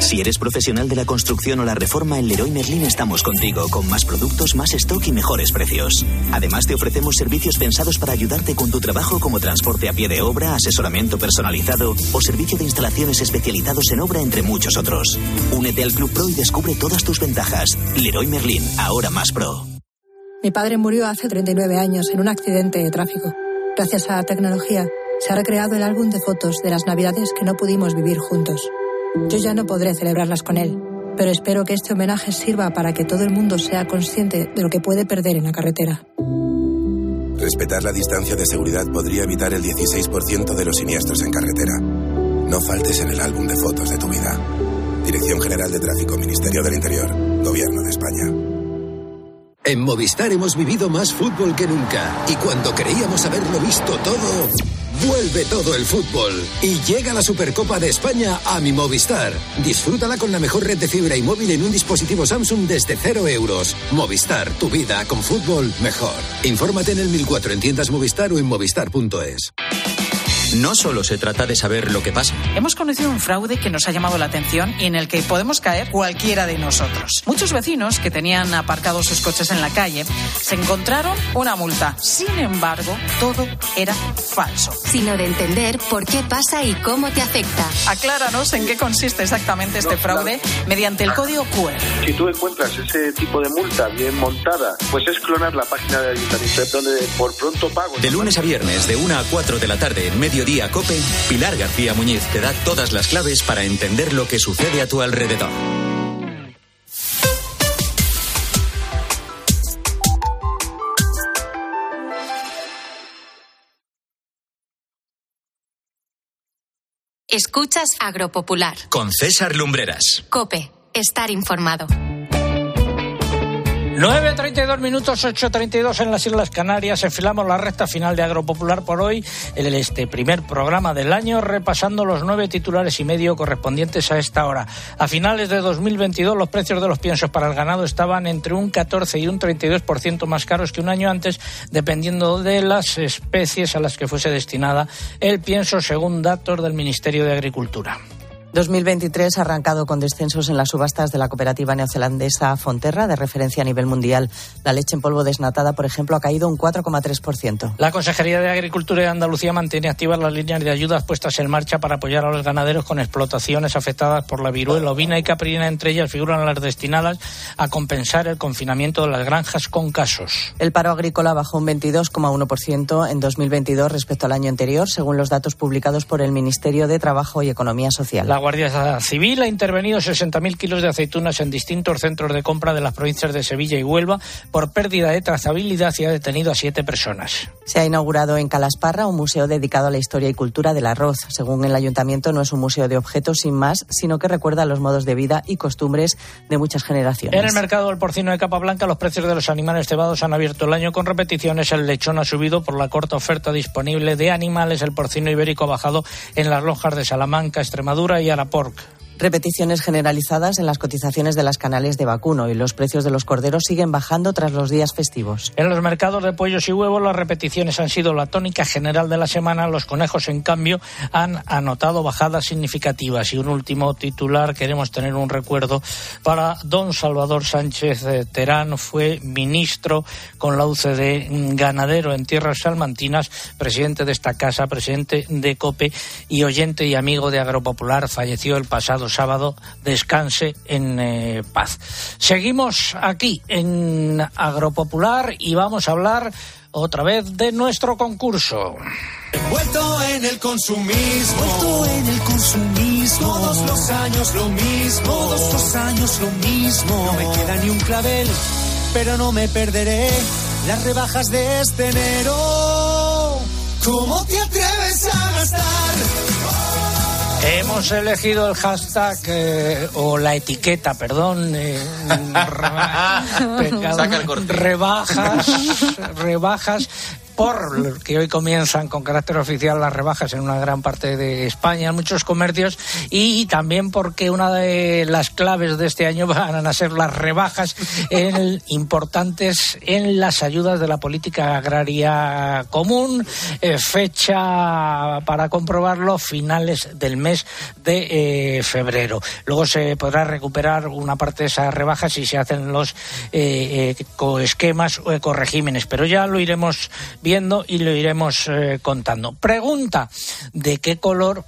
Si eres profesional de la construcción o la reforma, en Leroy Merlin estamos contigo, con más productos, más stock y mejores precios. Además, te ofrecemos servicios pensados para ayudarte con tu trabajo como transporte a pie de obra, asesoramiento personalizado o servicio de instalaciones especializados en obra, entre muchos otros. Únete al Club Pro y descubre todas tus ventajas. Leroy Merlin, ahora más pro. Mi padre murió hace 39 años en un accidente de tráfico. Gracias a la tecnología, se ha recreado el álbum de fotos de las navidades que no pudimos vivir juntos. Yo ya no podré celebrarlas con él, pero espero que este homenaje sirva para que todo el mundo sea consciente de lo que puede perder en la carretera. Respetar la distancia de seguridad podría evitar el 16% de los siniestros en carretera. No faltes en el álbum de fotos de tu vida. Dirección General de Tráfico, Ministerio del Interior, Gobierno de España. En Movistar hemos vivido más fútbol que nunca y cuando creíamos haberlo visto todo, vuelve todo el fútbol y llega la Supercopa de España a mi Movistar. Disfrútala con la mejor red de fibra y móvil en un dispositivo Samsung desde cero euros. Movistar, tu vida con fútbol mejor. Infórmate en el 1004 en tiendas Movistar o en movistar.es. No solo se trata de saber lo que pasa. Hemos conocido un fraude que nos ha llamado la atención y en el que podemos caer cualquiera de nosotros. Muchos vecinos que tenían aparcados sus coches en la calle se encontraron una multa. Sin embargo, todo era falso. Sino de entender por qué pasa y cómo te afecta. Acláranos en qué consiste exactamente este fraude mediante el código QR. Si tú encuentras ese tipo de multa bien montada, pues es clonar la página de ayuntamiento donde por pronto pago. De lunes a viernes, de 1 a 4 de la tarde, en Mediodía Cope, Pilar García Muñiz te da todas las claves para entender lo que sucede a tu alrededor. Escuchas Agropopular. Con César Lumbreras. Cope, estar informado. 9.32 minutos, 8.32 en las Islas Canarias. Enfilamos la recta final de Agropopular por hoy, el este primer programa del año, repasando los nueve titulares y medio correspondientes a esta hora. A finales de 2022, los precios de los piensos para el ganado estaban entre un 14 y un 32% más caros que un año antes, dependiendo de las especies a las que fuese destinada el pienso, según datos del Ministerio de Agricultura. 2023 ha arrancado con descensos en las subastas de la cooperativa neozelandesa Fonterra, de referencia a nivel mundial. La leche en polvo desnatada, por ejemplo, ha caído un 4,3%. La Consejería de Agricultura de Andalucía mantiene activas las líneas de ayudas puestas en marcha para apoyar a los ganaderos con explotaciones afectadas por la viruela ovina y caprina. Entre ellas figuran las destinadas a compensar el confinamiento de las granjas con casos. El paro agrícola bajó un 22,1% en 2022 respecto al año anterior, según los datos publicados por el Ministerio de Trabajo y Economía Social. La Guardia Civil ha intervenido 60.000 kilos de aceitunas en distintos centros de compra de las provincias de Sevilla y Huelva por pérdida de trazabilidad y ha detenido a siete personas. Se ha inaugurado en Calasparra un museo dedicado a la historia y cultura del arroz. Según el ayuntamiento, no es un museo de objetos sin más, sino que recuerda los modos de vida y costumbres de muchas generaciones. En el mercado del porcino de capa blanca, los precios de los animales cebados han abierto el año con repeticiones. El lechón ha subido por la corta oferta disponible de animales. El porcino ibérico ha bajado en las lonjas de Salamanca, Extremadura y Araporc. Repeticiones generalizadas en las cotizaciones de las canales de vacuno y los precios de los corderos siguen bajando tras los días festivos. En los mercados de pollos y huevos las repeticiones han sido la tónica general de la semana. Los conejos, en cambio, han anotado bajadas significativas. Y un último titular, queremos tener un recuerdo para don Salvador Sánchez Terán. Fue ministro con la UCD, ganadero en tierras salmantinas, presidente de esta casa, presidente de COPE y oyente y amigo de Agropopular. Falleció el pasado sábado. Descanse en eh, paz. Seguimos aquí en Agropopular y vamos a hablar otra vez de nuestro concurso. Envuelto en el consumismo. Envuelto en el consumismo. Todos los años lo mismo. Todos los años lo mismo. No me queda ni un clavel, pero no me perderé las rebajas de este enero. ¿Cómo te atreves a gastar? Hemos elegido el hashtag eh, o la etiqueta, perdón, eh, reba- pecado, Saca el corte. rebajas, rebajas por que hoy comienzan con carácter oficial las rebajas en una gran parte de España, en muchos comercios, y también porque una de las claves de este año van a ser las rebajas importantes en las ayudas de la política agraria común. Eh, fecha para comprobarlo, finales del mes de eh, febrero. Luego se podrá recuperar una parte de esas rebajas si se hacen los eh, esquemas o ecoregímenes, pero ya lo iremos viendo y lo iremos contando. Pregunta, ¿de qué color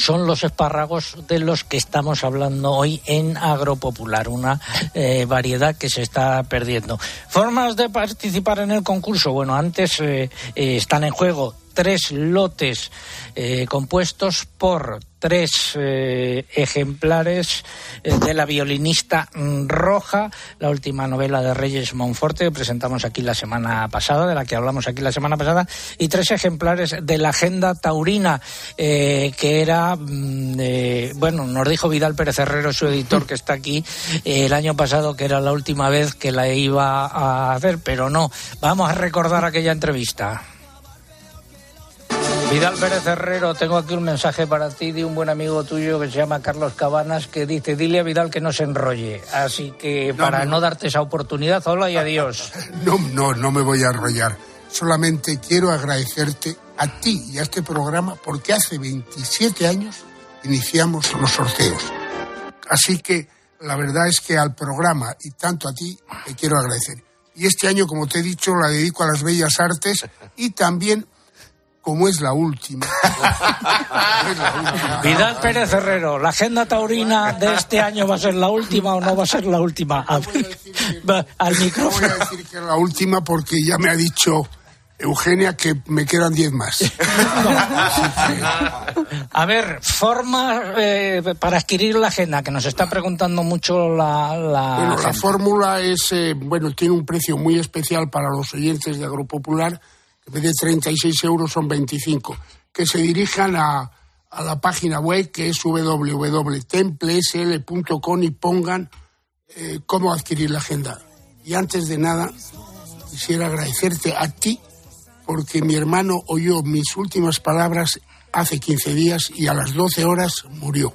son los espárragos de los que estamos hablando hoy en Agropopular, una eh, variedad que se está perdiendo. Formas de participar en el concurso, bueno, antes eh, eh, están en juego tres lotes compuestos por tres eh, ejemplares eh, de la violinista Roja, la última novela de Reyes Monforte que presentamos aquí la semana pasada, de la que hablamos aquí la semana pasada, y tres ejemplares de la Agenda Taurina, eh, que era, mm, bueno, nos dijo Vidal Pérez Herrero, su editor, que está aquí, el año pasado, que era la última vez que la iba a hacer, pero no. Vamos a recordar aquella entrevista. Vidal Pérez Herrero, tengo aquí un mensaje para ti de un buen amigo tuyo que se llama Carlos Cabanas, que dice, dile a Vidal que no se enrolle. Así que para no, darte esa oportunidad, hola y adiós. No, no, no me voy a enrollar. Solamente quiero agradecerte a ti y a este programa porque hace 27 años iniciamos los sorteos. Así que la verdad es que al programa y tanto a ti te quiero agradecer. Y este año, como te he dicho, la dedico a las bellas artes y también como es la última. Vidal Pérez Herrero, ¿la agenda taurina de este año va a ser la última o no va a ser la última? al micrófono. voy a decir que es la última porque ya me ha dicho Eugenia que me quedan diez más. A ver, forma eh, para adquirir la agenda, que nos está preguntando mucho la... La, bueno, la fórmula es, eh, bueno, tiene un precio muy especial para los oyentes de Agropopular en vez de 36 euros son 25, que se dirijan a, a la página web que es www.templesl.com y pongan eh, cómo adquirir la agenda. Y antes de nada, quisiera agradecerte a ti porque mi hermano oyó mis últimas palabras hace 15 días y a las 12 horas murió.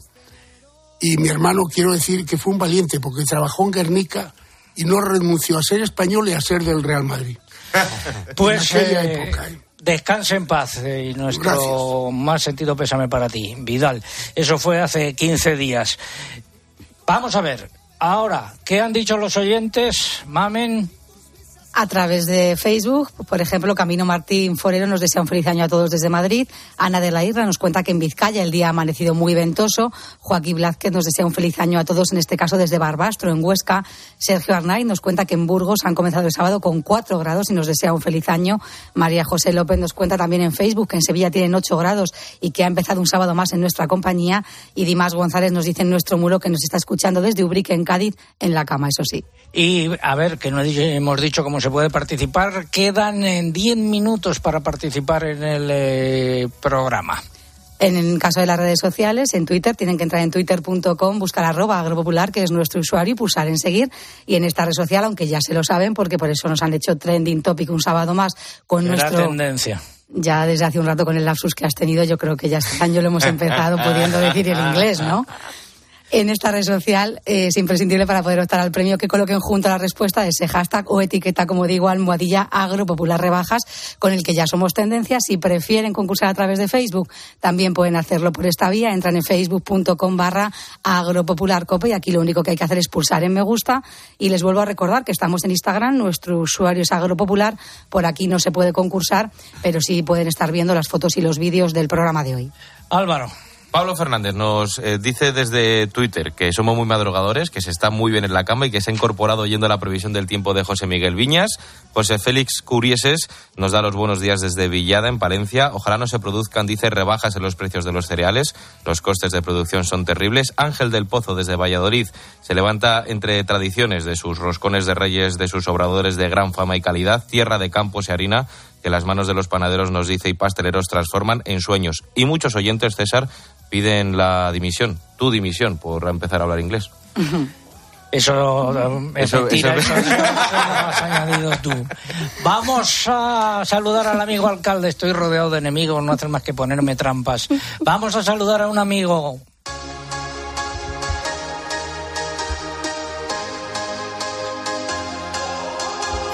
Y mi hermano quiero decir que fue un valiente porque trabajó en Guernica y no renunció a ser español y a ser del Real Madrid. Pues eh, descanse en paz eh, y nuestro más sentido pésame para ti, Vidal. Eso fue hace 15 días. Vamos a ver, ahora, ¿qué han dicho los oyentes? Mamen a través de Facebook. Por ejemplo, Camino Martín Forero nos desea un feliz año a todos desde Madrid. Ana de la Isla nos cuenta que en Vizcaya el día ha amanecido muy ventoso. Joaquín Blázquez nos desea un feliz año a todos, en este caso desde Barbastro, en Huesca. Sergio Arnay nos cuenta que en Burgos han comenzado el sábado con 4 grados y nos desea un feliz año. María José López nos cuenta también en Facebook que en Sevilla tienen 8 grados y que ha empezado un sábado más en nuestra compañía. Y Dimas González nos dice en nuestro muro que nos está escuchando desde Ubrique, en Cádiz, en la cama, eso sí. Y a ver, que no hemos dicho cómo se puede participar. Quedan en 10 minutos para participar en el eh, programa. En el caso de las redes sociales, en Twitter, tienen que entrar en twitter.com, buscar arroba agropopular, que es nuestro usuario, y pulsar en seguir. Y en esta red social, aunque ya se lo saben, porque por eso nos han hecho trending topic un sábado más con nuestro... tendencia. Ya desde hace un rato con el lapsus que has tenido, yo creo que ya este año lo hemos empezado pudiendo decir el inglés, ¿no? En esta red social eh, es imprescindible para poder optar al premio que coloquen junto a la respuesta ese hashtag o etiqueta, como digo, almohadilla agropopular rebajas, con el que ya somos tendencias. Si prefieren concursar a través de Facebook, también pueden hacerlo por esta vía. Entran en facebook.com barra agropopularcope y aquí lo único que hay que hacer es pulsar en me gusta. Y les vuelvo a recordar que estamos en Instagram, nuestro usuario es agropopular. Por aquí no se puede concursar, pero sí pueden estar viendo las fotos y los vídeos del programa de hoy. Álvaro. Pablo Fernández nos eh, dice desde Twitter que somos muy madrugadores, que se está muy bien en la cama y que se ha incorporado yendo a la previsión del tiempo de José Miguel Viñas. José Félix Curieses nos da los buenos días desde Villada, en Palencia. Ojalá no se produzcan, dice, rebajas en los precios de los cereales. Los costes de producción son terribles. Ángel del Pozo desde Valladolid se levanta entre tradiciones de sus roscones de reyes, de sus obradores de gran fama y calidad, tierra de campos y harina que las manos de los panaderos nos dice y pasteleros transforman en sueños. Y muchos oyentes, César, piden la dimisión, tu dimisión, por empezar a hablar inglés. Eso, es mentira, eso, eso, lo has añadido tú. Vamos a saludar al amigo alcalde. Estoy rodeado de enemigos, no hacen más que ponerme trampas. Vamos a saludar a un amigo.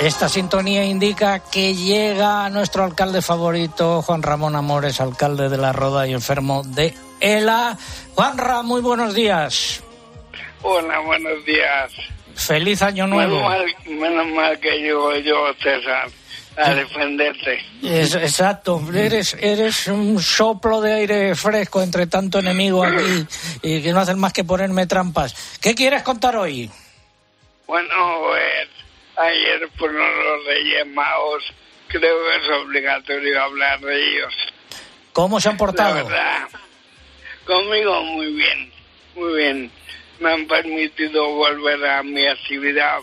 Esta sintonía indica que llega nuestro alcalde favorito, Juan Ramón Amores, alcalde de La Roda y enfermo de ELA. Juanra, muy buenos días. Hola, buenos días. Feliz año nuevo. Menos mal, menos mal que llego yo, César, a defenderte. Es, exacto, eres, eres un soplo de aire fresco entre tanto enemigo aquí y que no hacen más que ponerme trampas. ¿Qué quieres contar hoy? Bueno, pues ayer fueron los Reyes Magos. Creo que es obligatorio hablar de ellos. ¿Cómo se han portado? La verdad, conmigo muy bien, muy bien. Me han permitido volver a mi actividad.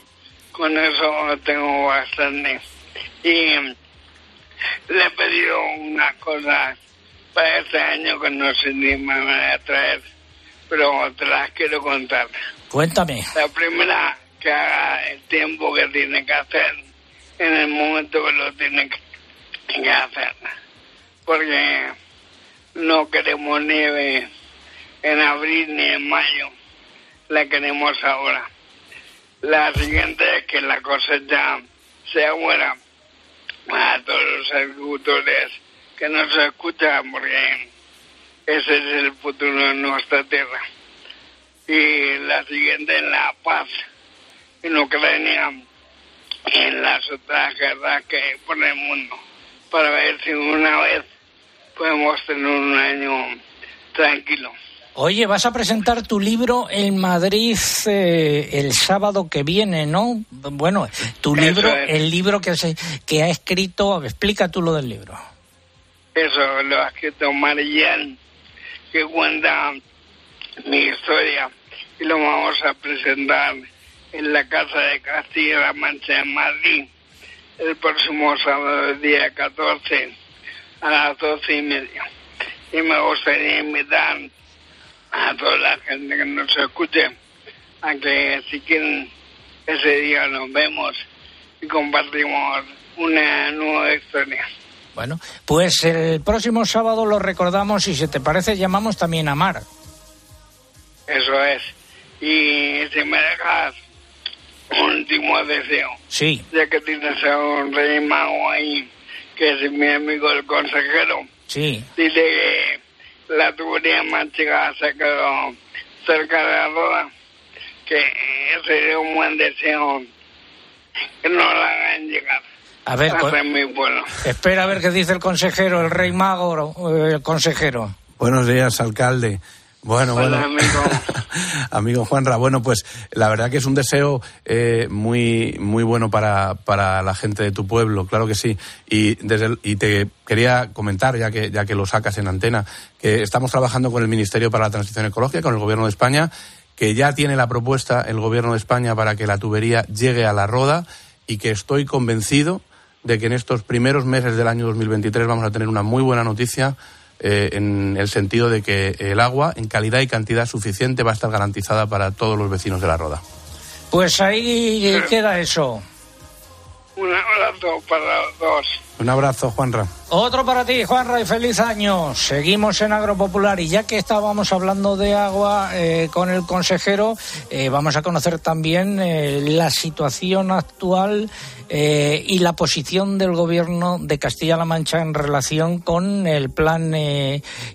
Con eso tengo bastante. Y le he pedido unas cosas para este año que no sé ni me van a traer, pero te las quiero contar. Cuéntame. La primera, que haga el tiempo que tiene que hacer en el momento que lo tiene que hacer. Porque no queremos nieve en abril ni en mayo, la queremos ahora. La siguiente es que la cosecha sea buena a todos los agricultores que nos escuchan porque ese es el futuro de nuestra tierra. Y la siguiente es la paz en Ucrania y en las otras guerras que hay por el mundo para ver si una vez podemos tener un año tranquilo. Oye, vas a presentar tu libro en Madrid eh, el sábado que viene, ¿no? Bueno, tu Eso libro, es. el libro que, se, que ha escrito, explica tú lo del libro. Eso lo ha escrito Marian, que cuenta mi historia y lo vamos a presentar en la Casa de Castilla-La Mancha en Madrid el próximo sábado, el día 14, a las doce y media. Y me gustaría invitar a toda la gente que nos escuche a que si quieren ese día nos vemos y compartimos una nueva historia. Bueno, pues el próximo sábado lo recordamos y si te parece llamamos también a Mar. Eso es. Y si me dejas último deseo, Sí. ya que tienes a un rey mago ahí, que es mi amigo el consejero, Sí. dile que la tubería manchega se quedó cerca de la roda, que sería un buen deseo que no la hagan llegar A ver, mi pueblo. espera a ver qué dice el consejero, el rey mago, el consejero. Buenos días, alcalde. Bueno, Hola, bueno. amigo. Amigo Juanra, bueno, pues la verdad que es un deseo eh, muy, muy bueno para, para la gente de tu pueblo, claro que sí. Y, desde el- y te quería comentar, ya que, ya que lo sacas en antena, que estamos trabajando con el Ministerio para la Transición Ecológica, con el Gobierno de España, que ya tiene la propuesta el Gobierno de España para que la tubería llegue a la roda y que estoy convencido de que en estos primeros meses del año 2023 vamos a tener una muy buena noticia eh, en el sentido de que el agua en calidad y cantidad suficiente va a estar garantizada para todos los vecinos de la Roda. Pues ahí queda eso. Un abrazo para los dos. Un abrazo, Juanra. Otro para ti, Juanra, y feliz año. Seguimos en Agropopular y ya que estábamos hablando de agua eh, con el consejero, eh, vamos a conocer también eh, la situación actual y la posición del gobierno de Castilla-La Mancha en relación con el plan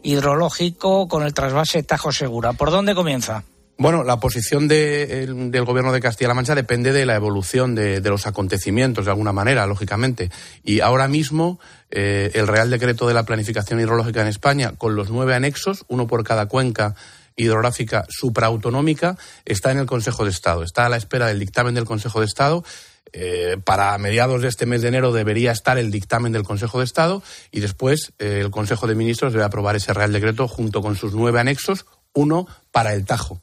hidrológico, con el trasvase Tajo Segura. ¿Por dónde comienza? Bueno, la posición de- el- del Gobierno de Castilla-La Mancha depende de la evolución de, de los acontecimientos, de alguna manera, lógicamente. Y ahora mismo, eh, el Real Decreto de la Planificación Hidrológica en España, con los nueve anexos, uno por cada cuenca hidrográfica supraautonómica, está en el Consejo de Estado. Está a la espera del dictamen del Consejo de Estado. Eh, para mediados de este mes de enero debería estar el dictamen del Consejo de Estado y después eh, el Consejo de Ministros debe aprobar ese Real Decreto junto con sus nueve anexos, uno para el Tajo.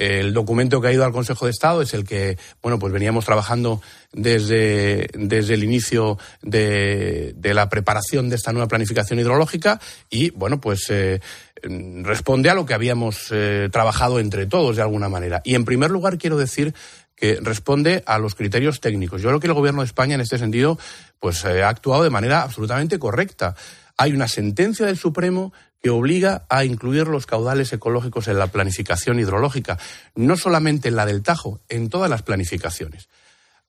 El documento que ha ido al Consejo de Estado es el que, bueno, pues veníamos trabajando desde, desde el inicio de, la preparación de esta nueva planificación hidrológica y, bueno, pues eh, responde a lo que habíamos eh, trabajado entre todos de alguna manera. Y, en primer lugar, quiero decir que responde a los criterios técnicos. Yo creo que el Gobierno de España, en este sentido, pues eh, ha actuado de manera absolutamente correcta. Hay una sentencia del Supremo que obliga a incluir los caudales ecológicos en la planificación hidrológica, no solamente en la del Tajo, en todas las planificaciones.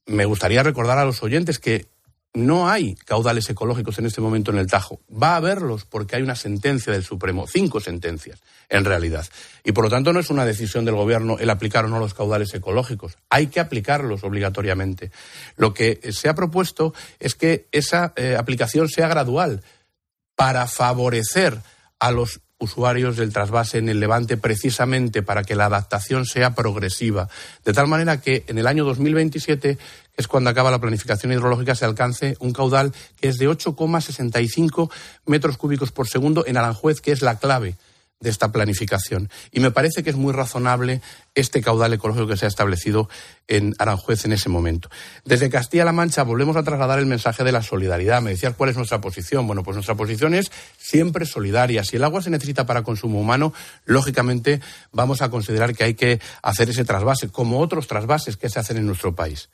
Me gustaría recordar a los oyentes que no hay caudales ecológicos en este momento en el Tajo. Va a haberlos porque hay una sentencia del Supremo, cinco sentencias en realidad. Y por lo tanto no es una decisión del Gobierno el aplicar o no los caudales ecológicos. Hay que aplicarlos obligatoriamente. Lo que se ha propuesto es que esa eh, aplicación sea gradual para favorecer a los usuarios del trasvase en el Levante precisamente para que la adaptación sea progresiva, de tal manera que en el año 2027, que es cuando acaba la planificación hidrológica, se alcance un caudal que es de 8,65 metros cúbicos por segundo en Aranjuez, que es la clave de esta planificación. Y me parece que es muy razonable este caudal ecológico que se ha establecido en Aranjuez en ese momento. Desde Castilla-La Mancha volvemos a trasladar el mensaje de la solidaridad. Me decías cuál es nuestra posición. Bueno, pues nuestra posición es siempre solidaria. Si el agua se necesita para consumo humano, lógicamente vamos a considerar que hay que hacer ese trasvase, como otros trasvases que se hacen en nuestro país.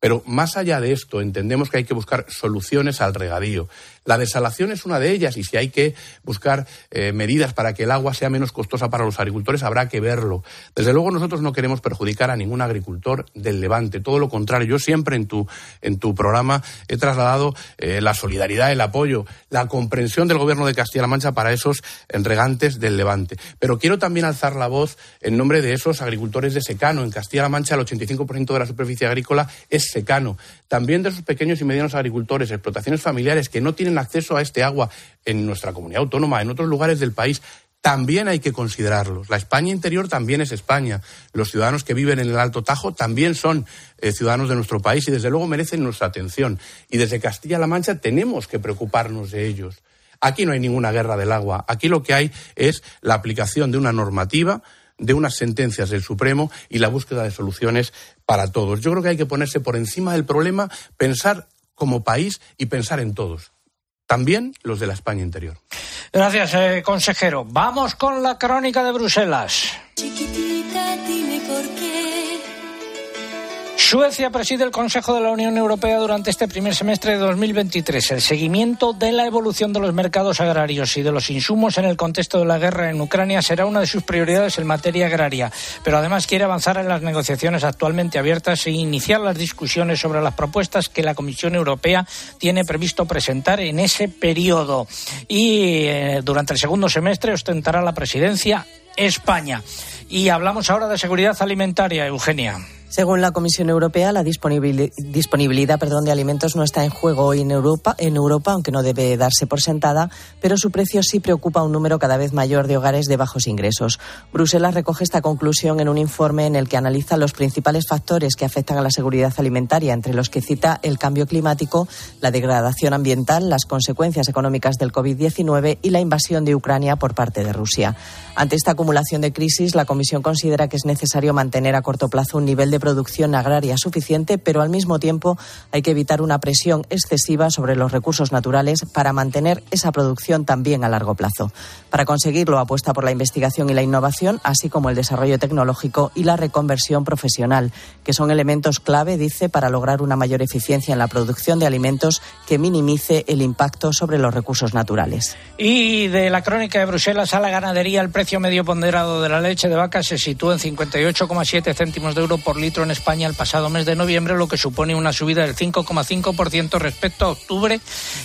Pero más allá de esto, entendemos que hay que buscar soluciones al regadío. La desalación es una de ellas y si hay que buscar eh, medidas para que el agua sea menos costosa para los agricultores, habrá que verlo. Desde luego nosotros no queremos perjudicar a ningún agricultor del Levante, todo lo contrario. Yo siempre en tu, en tu programa he trasladado eh, la solidaridad, el apoyo, la comprensión del Gobierno de Castilla-La Mancha para esos regantes del Levante. Pero quiero también alzar la voz en nombre de esos agricultores de secano. En Castilla-La Mancha el 85% de la superficie agrícola es secano. También de esos pequeños y medianos agricultores, explotaciones familiares que no tienen acceso a este agua en nuestra comunidad autónoma, en otros lugares del país, también hay que considerarlos. La España interior también es España. Los ciudadanos que viven en el Alto Tajo también son eh, ciudadanos de nuestro país y desde luego merecen nuestra atención. Y desde Castilla-La Mancha tenemos que preocuparnos de ellos. Aquí no hay ninguna guerra del agua. Aquí lo que hay es la aplicación de una normativa de unas sentencias del Supremo y la búsqueda de soluciones para todos. Yo creo que hay que ponerse por encima del problema, pensar como país y pensar en todos. También los de la España interior. Gracias, eh, consejero. Vamos con la crónica de Bruselas. Suecia preside el Consejo de la Unión Europea durante este primer semestre de 2023. El seguimiento de la evolución de los mercados agrarios y de los insumos en el contexto de la guerra en Ucrania será una de sus prioridades en materia agraria, pero además quiere avanzar en las negociaciones actualmente abiertas e iniciar las discusiones sobre las propuestas que la Comisión Europea tiene previsto presentar en ese periodo. Y eh, durante el segundo semestre ostentará la presidencia España. Y hablamos ahora de seguridad alimentaria, Eugenia. Según la Comisión Europea, la disponibilidad perdón, de alimentos no está en juego hoy en Europa, en Europa, aunque no debe darse por sentada, pero su precio sí preocupa a un número cada vez mayor de hogares de bajos ingresos. Bruselas recoge esta conclusión en un informe en el que analiza los principales factores que afectan a la seguridad alimentaria, entre los que cita el cambio climático, la degradación ambiental, las consecuencias económicas del COVID-19 y la invasión de Ucrania por parte de Rusia. Ante esta acumulación de crisis, la Comisión considera que es necesario mantener a corto plazo un nivel de producción agraria suficiente, pero al mismo tiempo hay que evitar una presión excesiva sobre los recursos naturales para mantener esa producción también a largo plazo. Para conseguirlo, apuesta por la investigación y la innovación, así como el desarrollo tecnológico y la reconversión profesional, que son elementos clave, dice, para lograr una mayor eficiencia en la producción de alimentos que minimice el impacto sobre los recursos naturales. Y de la crónica de Bruselas a la ganadería, el precio medio ponderado de la leche de vaca se sitúa en 58,7 céntimos de euro por litro en España el pasado mes de noviembre, lo que supone una subida del 5,5% respecto a octubre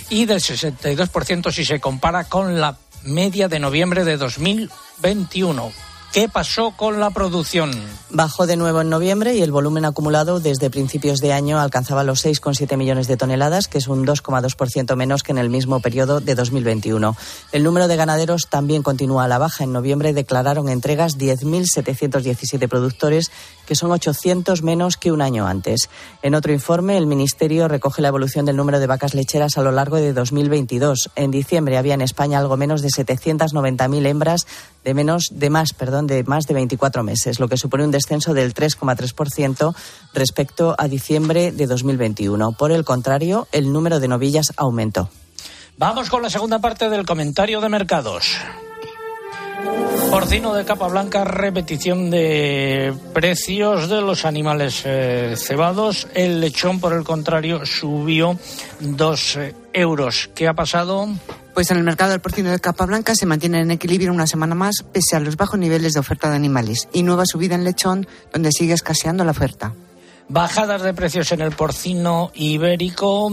y del 62% si se compara con la media de noviembre de 2021. ¿Qué pasó con la producción? Bajó de nuevo en noviembre y el volumen acumulado desde principios de año alcanzaba los 6,7 millones de toneladas, que es un 2,2% menos que en el mismo periodo de 2021. El número de ganaderos también continúa a la baja. En noviembre declararon entregas 10.717 productores, que son 800 menos que un año antes. En otro informe, el Ministerio recoge la evolución del número de vacas lecheras a lo largo de 2022. En diciembre había en España algo menos de 790.000 hembras de menos de más, perdón, de más de 24 meses, lo que supone un descenso del 3,3% respecto a diciembre de 2021. Por el contrario, el número de novillas aumentó. Vamos con la segunda parte del comentario de mercados. Porcino de capa blanca, repetición de precios de los animales eh, cebados. El lechón, por el contrario, subió dos eh, euros. ¿Qué ha pasado? Pues en el mercado del porcino de capa blanca se mantiene en equilibrio una semana más, pese a los bajos niveles de oferta de animales. Y nueva subida en lechón, donde sigue escaseando la oferta. Bajadas de precios en el porcino ibérico.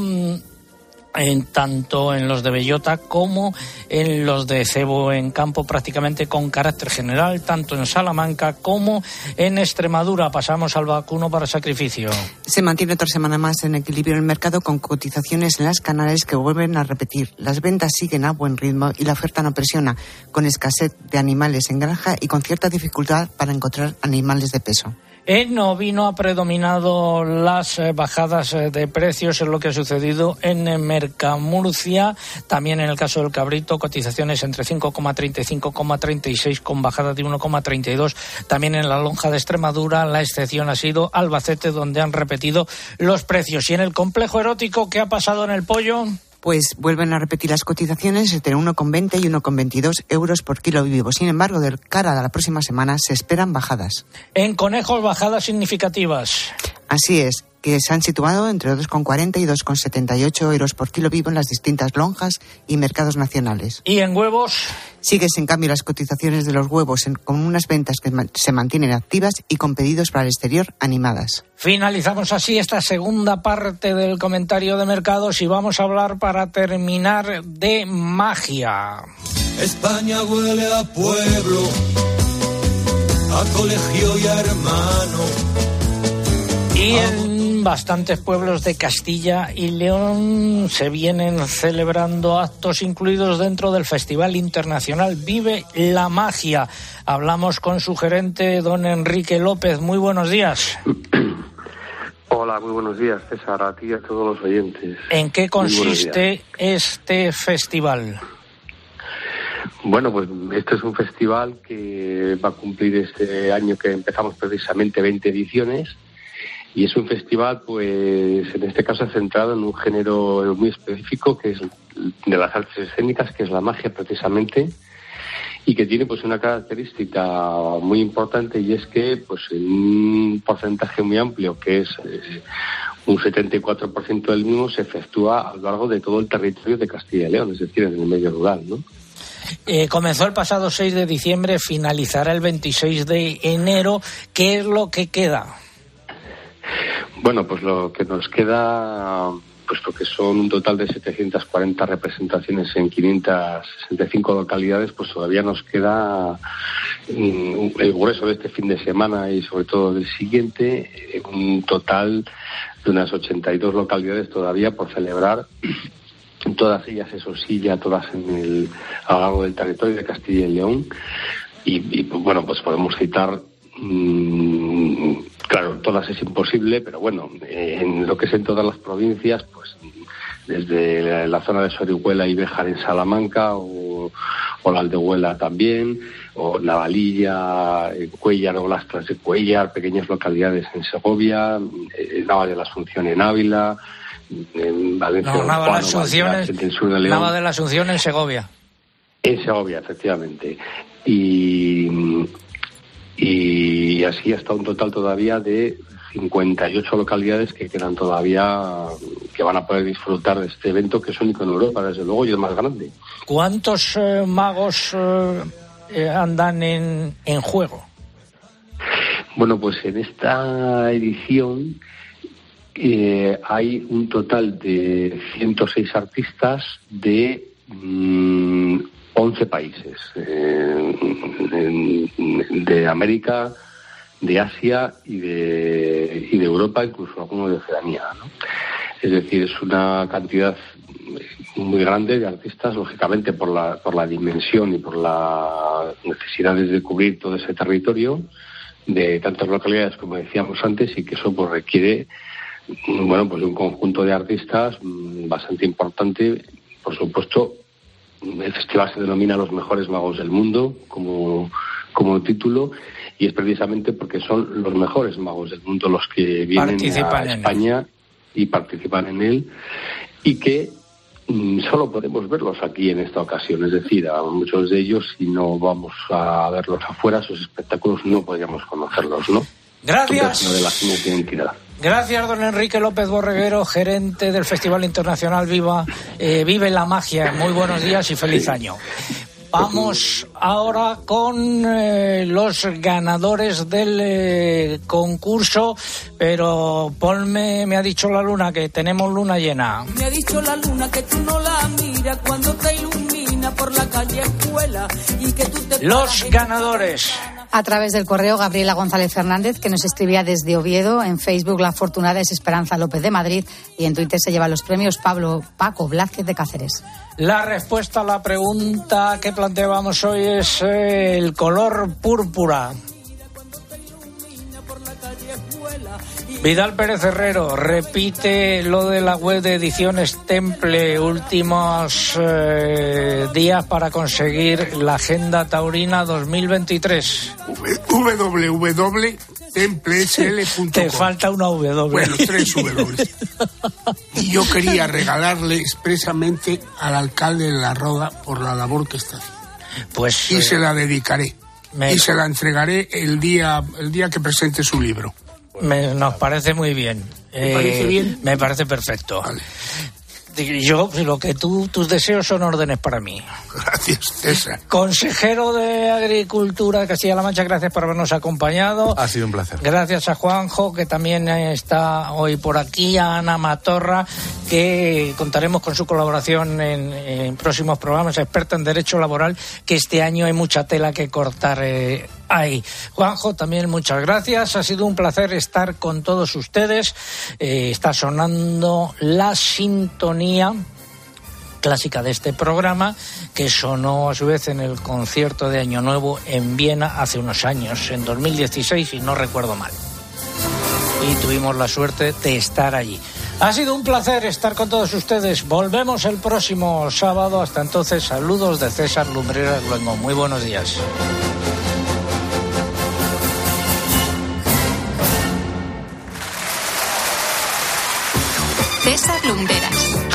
En tanto en los de bellota como en los de cebo en campo prácticamente con carácter general, tanto en Salamanca como en Extremadura. Pasamos al vacuno para sacrificio. Se mantiene otra semana más en equilibrio el mercado con cotizaciones en las canales que vuelven a repetir. Las ventas siguen a buen ritmo y la oferta no presiona, con escasez de animales en granja y con cierta dificultad para encontrar animales de peso. En ovino ha predominado las eh, bajadas eh, de precios, es lo que ha sucedido en Mercamurcia. También en el caso del cabrito, cotizaciones entre 5,30 y 5,36 con bajada de 1,32. También en la lonja de Extremadura, la excepción ha sido Albacete, donde han repetido los precios. Y en el complejo erótico, ¿qué ha pasado en el pollo? Pues vuelven a repetir las cotizaciones entre 1,20 y 1,22 euros por kilo vivo. Sin embargo, de cara a la próxima semana se esperan bajadas. En conejos, bajadas significativas. Así es, que se han situado entre 2,40 y 2,78 euros por kilo vivo en las distintas lonjas y mercados nacionales. ¿Y en huevos? Sigue sin cambio las cotizaciones de los huevos en- con unas ventas que se mantienen activas y con pedidos para el exterior animadas. Finalizamos así esta segunda parte del comentario de mercados y vamos a hablar para terminar de magia. España huele a pueblo, a colegio y a hermano. Y en bastantes pueblos de Castilla y León se vienen celebrando actos incluidos dentro del Festival Internacional Vive la Magia. Hablamos con su gerente, don Enrique López. Muy buenos días. Hola, muy buenos días, César, a ti y a todos los oyentes. ¿En qué consiste este festival? Bueno, pues este es un festival que va a cumplir este año que empezamos precisamente 20 ediciones y es un festival, pues en este caso centrado en un género muy específico que es de las artes escénicas, que es la magia precisamente y que tiene pues una característica muy importante y es que pues en un porcentaje muy amplio que es eh, un 74% del mismo se efectúa a lo largo de todo el territorio de Castilla y León, es decir, en el medio rural, ¿no? Eh, comenzó el pasado 6 de diciembre, finalizará el 26 de enero. ¿Qué es lo que queda? Bueno, pues lo que nos queda, puesto que son un total de 740 representaciones en 565 localidades, pues todavía nos queda mm, el grueso de este fin de semana y sobre todo del siguiente, un total de unas 82 localidades todavía por celebrar. Todas ellas, eso sí, ya todas en el, a lo largo del territorio de Castilla y León. Y, y, pues, bueno, pues podemos citar Mm, claro, todas es imposible, pero bueno, eh, en lo que es en todas las provincias, pues desde la, zona de Sorihuela y Béjar en Salamanca, o, o la Aldehuela también, o Navalilla, eh, Cuellar o Lastras de Cuellar, pequeñas localidades en Segovia, eh, Nava de la Asunción en Ávila, en Valencia, No, Nava es- en el sur de León. Nava de la Asunción en Segovia. En Segovia, efectivamente. Y, y así hasta un total todavía de 58 localidades que quedan todavía, que van a poder disfrutar de este evento que es único en Europa, desde luego, y el más grande. ¿Cuántos eh, magos eh, eh, andan en, en juego? Bueno, pues en esta edición eh, hay un total de 106 artistas de mm, 11 países, eh, de América, de Asia y de, y de Europa, incluso algunos de Oceanía. ¿no? Es decir, es una cantidad muy grande de artistas, lógicamente por la, por la dimensión y por las necesidades de cubrir todo ese territorio de tantas localidades como decíamos antes y que eso pues requiere bueno pues un conjunto de artistas mm, bastante importante por supuesto el festival se denomina los mejores magos del mundo como como título y es precisamente porque son los mejores magos del mundo los que vienen a España y participan en él y que mm, solo podemos verlos aquí en esta ocasión, es decir, a muchos de ellos si no vamos a verlos afuera, sus espectáculos no podríamos conocerlos, ¿no? Gracias. De Gracias, don Enrique López Borreguero, gerente del Festival Internacional Viva, eh, Vive la Magia. Muy buenos días y feliz año. Vamos ahora con eh, los ganadores del eh, concurso, pero ponme, me ha dicho la luna que tenemos luna llena. Me ha dicho la luna que tú no la miras cuando te ilumina por la calle escuela y que tú te Los ganadores a través del correo Gabriela González Fernández, que nos escribía desde Oviedo. En Facebook, la afortunada es Esperanza López de Madrid. Y en Twitter se lleva los premios Pablo Paco Blázquez de Cáceres. La respuesta a la pregunta que planteábamos hoy es eh, el color púrpura. Vidal Pérez Herrero repite lo de la web de ediciones Temple, últimos eh, días para conseguir la Agenda Taurina 2023. www.templesl.com Te falta una W. Bueno, tres W. y yo quería regalarle expresamente al alcalde de La Roda por la labor que está haciendo. Pues, y eh, se la dedicaré. Y se la entregaré el día, el día que presente su libro. Me, nos parece muy bien. ¿Me parece bien? Me parece perfecto. Yo, lo que tú, tus deseos son órdenes para mí. Gracias, César. Consejero de Agricultura de Castilla-La Mancha, gracias por habernos acompañado. Ha sido un placer. Gracias a Juanjo, que también está hoy por aquí, a Ana Matorra, que contaremos con su colaboración en, en próximos programas, experta en Derecho Laboral, que este año hay mucha tela que cortar. Eh, Juanjo, también muchas gracias. Ha sido un placer estar con todos ustedes. Eh, está sonando la sintonía clásica de este programa que sonó a su vez en el concierto de Año Nuevo en Viena hace unos años, en 2016, si no recuerdo mal. Y tuvimos la suerte de estar allí. Ha sido un placer estar con todos ustedes. Volvemos el próximo sábado. Hasta entonces, saludos de César Lumbreras Luengo. Muy buenos días.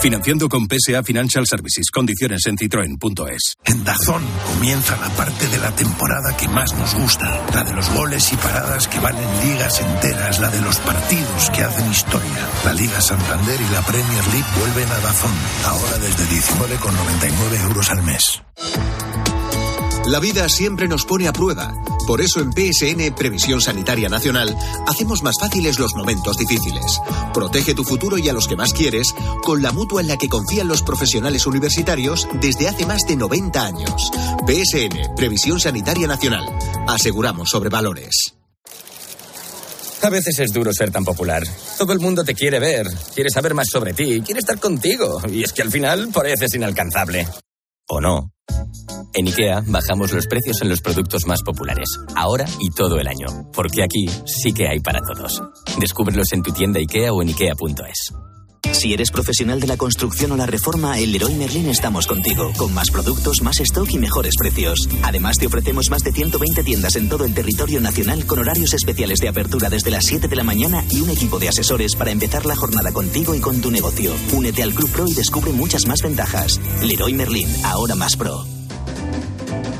Financiando con PSA Financial Services. Condiciones en citroen.es. En Dazón comienza la parte de la temporada que más nos gusta. La de los goles y paradas que valen ligas enteras. La de los partidos que hacen historia. La Liga Santander y la Premier League vuelven a Dazón. Ahora desde 19,99 euros al mes. La vida siempre nos pone a prueba. Por eso en PSN Previsión Sanitaria Nacional hacemos más fáciles los momentos difíciles. Protege tu futuro y a los que más quieres con la mutua en la que confían los profesionales universitarios desde hace más de 90 años. PSN Previsión Sanitaria Nacional. Aseguramos sobre valores. A veces es duro ser tan popular. Todo el mundo te quiere ver, quiere saber más sobre ti, quiere estar contigo. Y es que al final pareces inalcanzable. ¿O no? En IKEA bajamos los precios en los productos más populares, ahora y todo el año, porque aquí sí que hay para todos. Descúbrelos en tu tienda IKEA o en IKEA.es. Si eres profesional de la construcción o la reforma, en Leroy Merlin estamos contigo, con más productos, más stock y mejores precios. Además, te ofrecemos más de 120 tiendas en todo el territorio nacional con horarios especiales de apertura desde las 7 de la mañana y un equipo de asesores para empezar la jornada contigo y con tu negocio. Únete al Club Pro y descubre muchas más ventajas. Leroy Merlin, ahora más pro.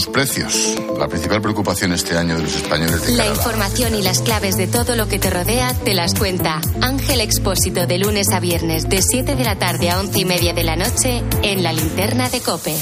Los precios, la principal preocupación este año de los españoles de La información y las claves de todo lo que te rodea te las cuenta Ángel Expósito de lunes a viernes de 7 de la tarde a 11 y media de la noche en la linterna de Cope.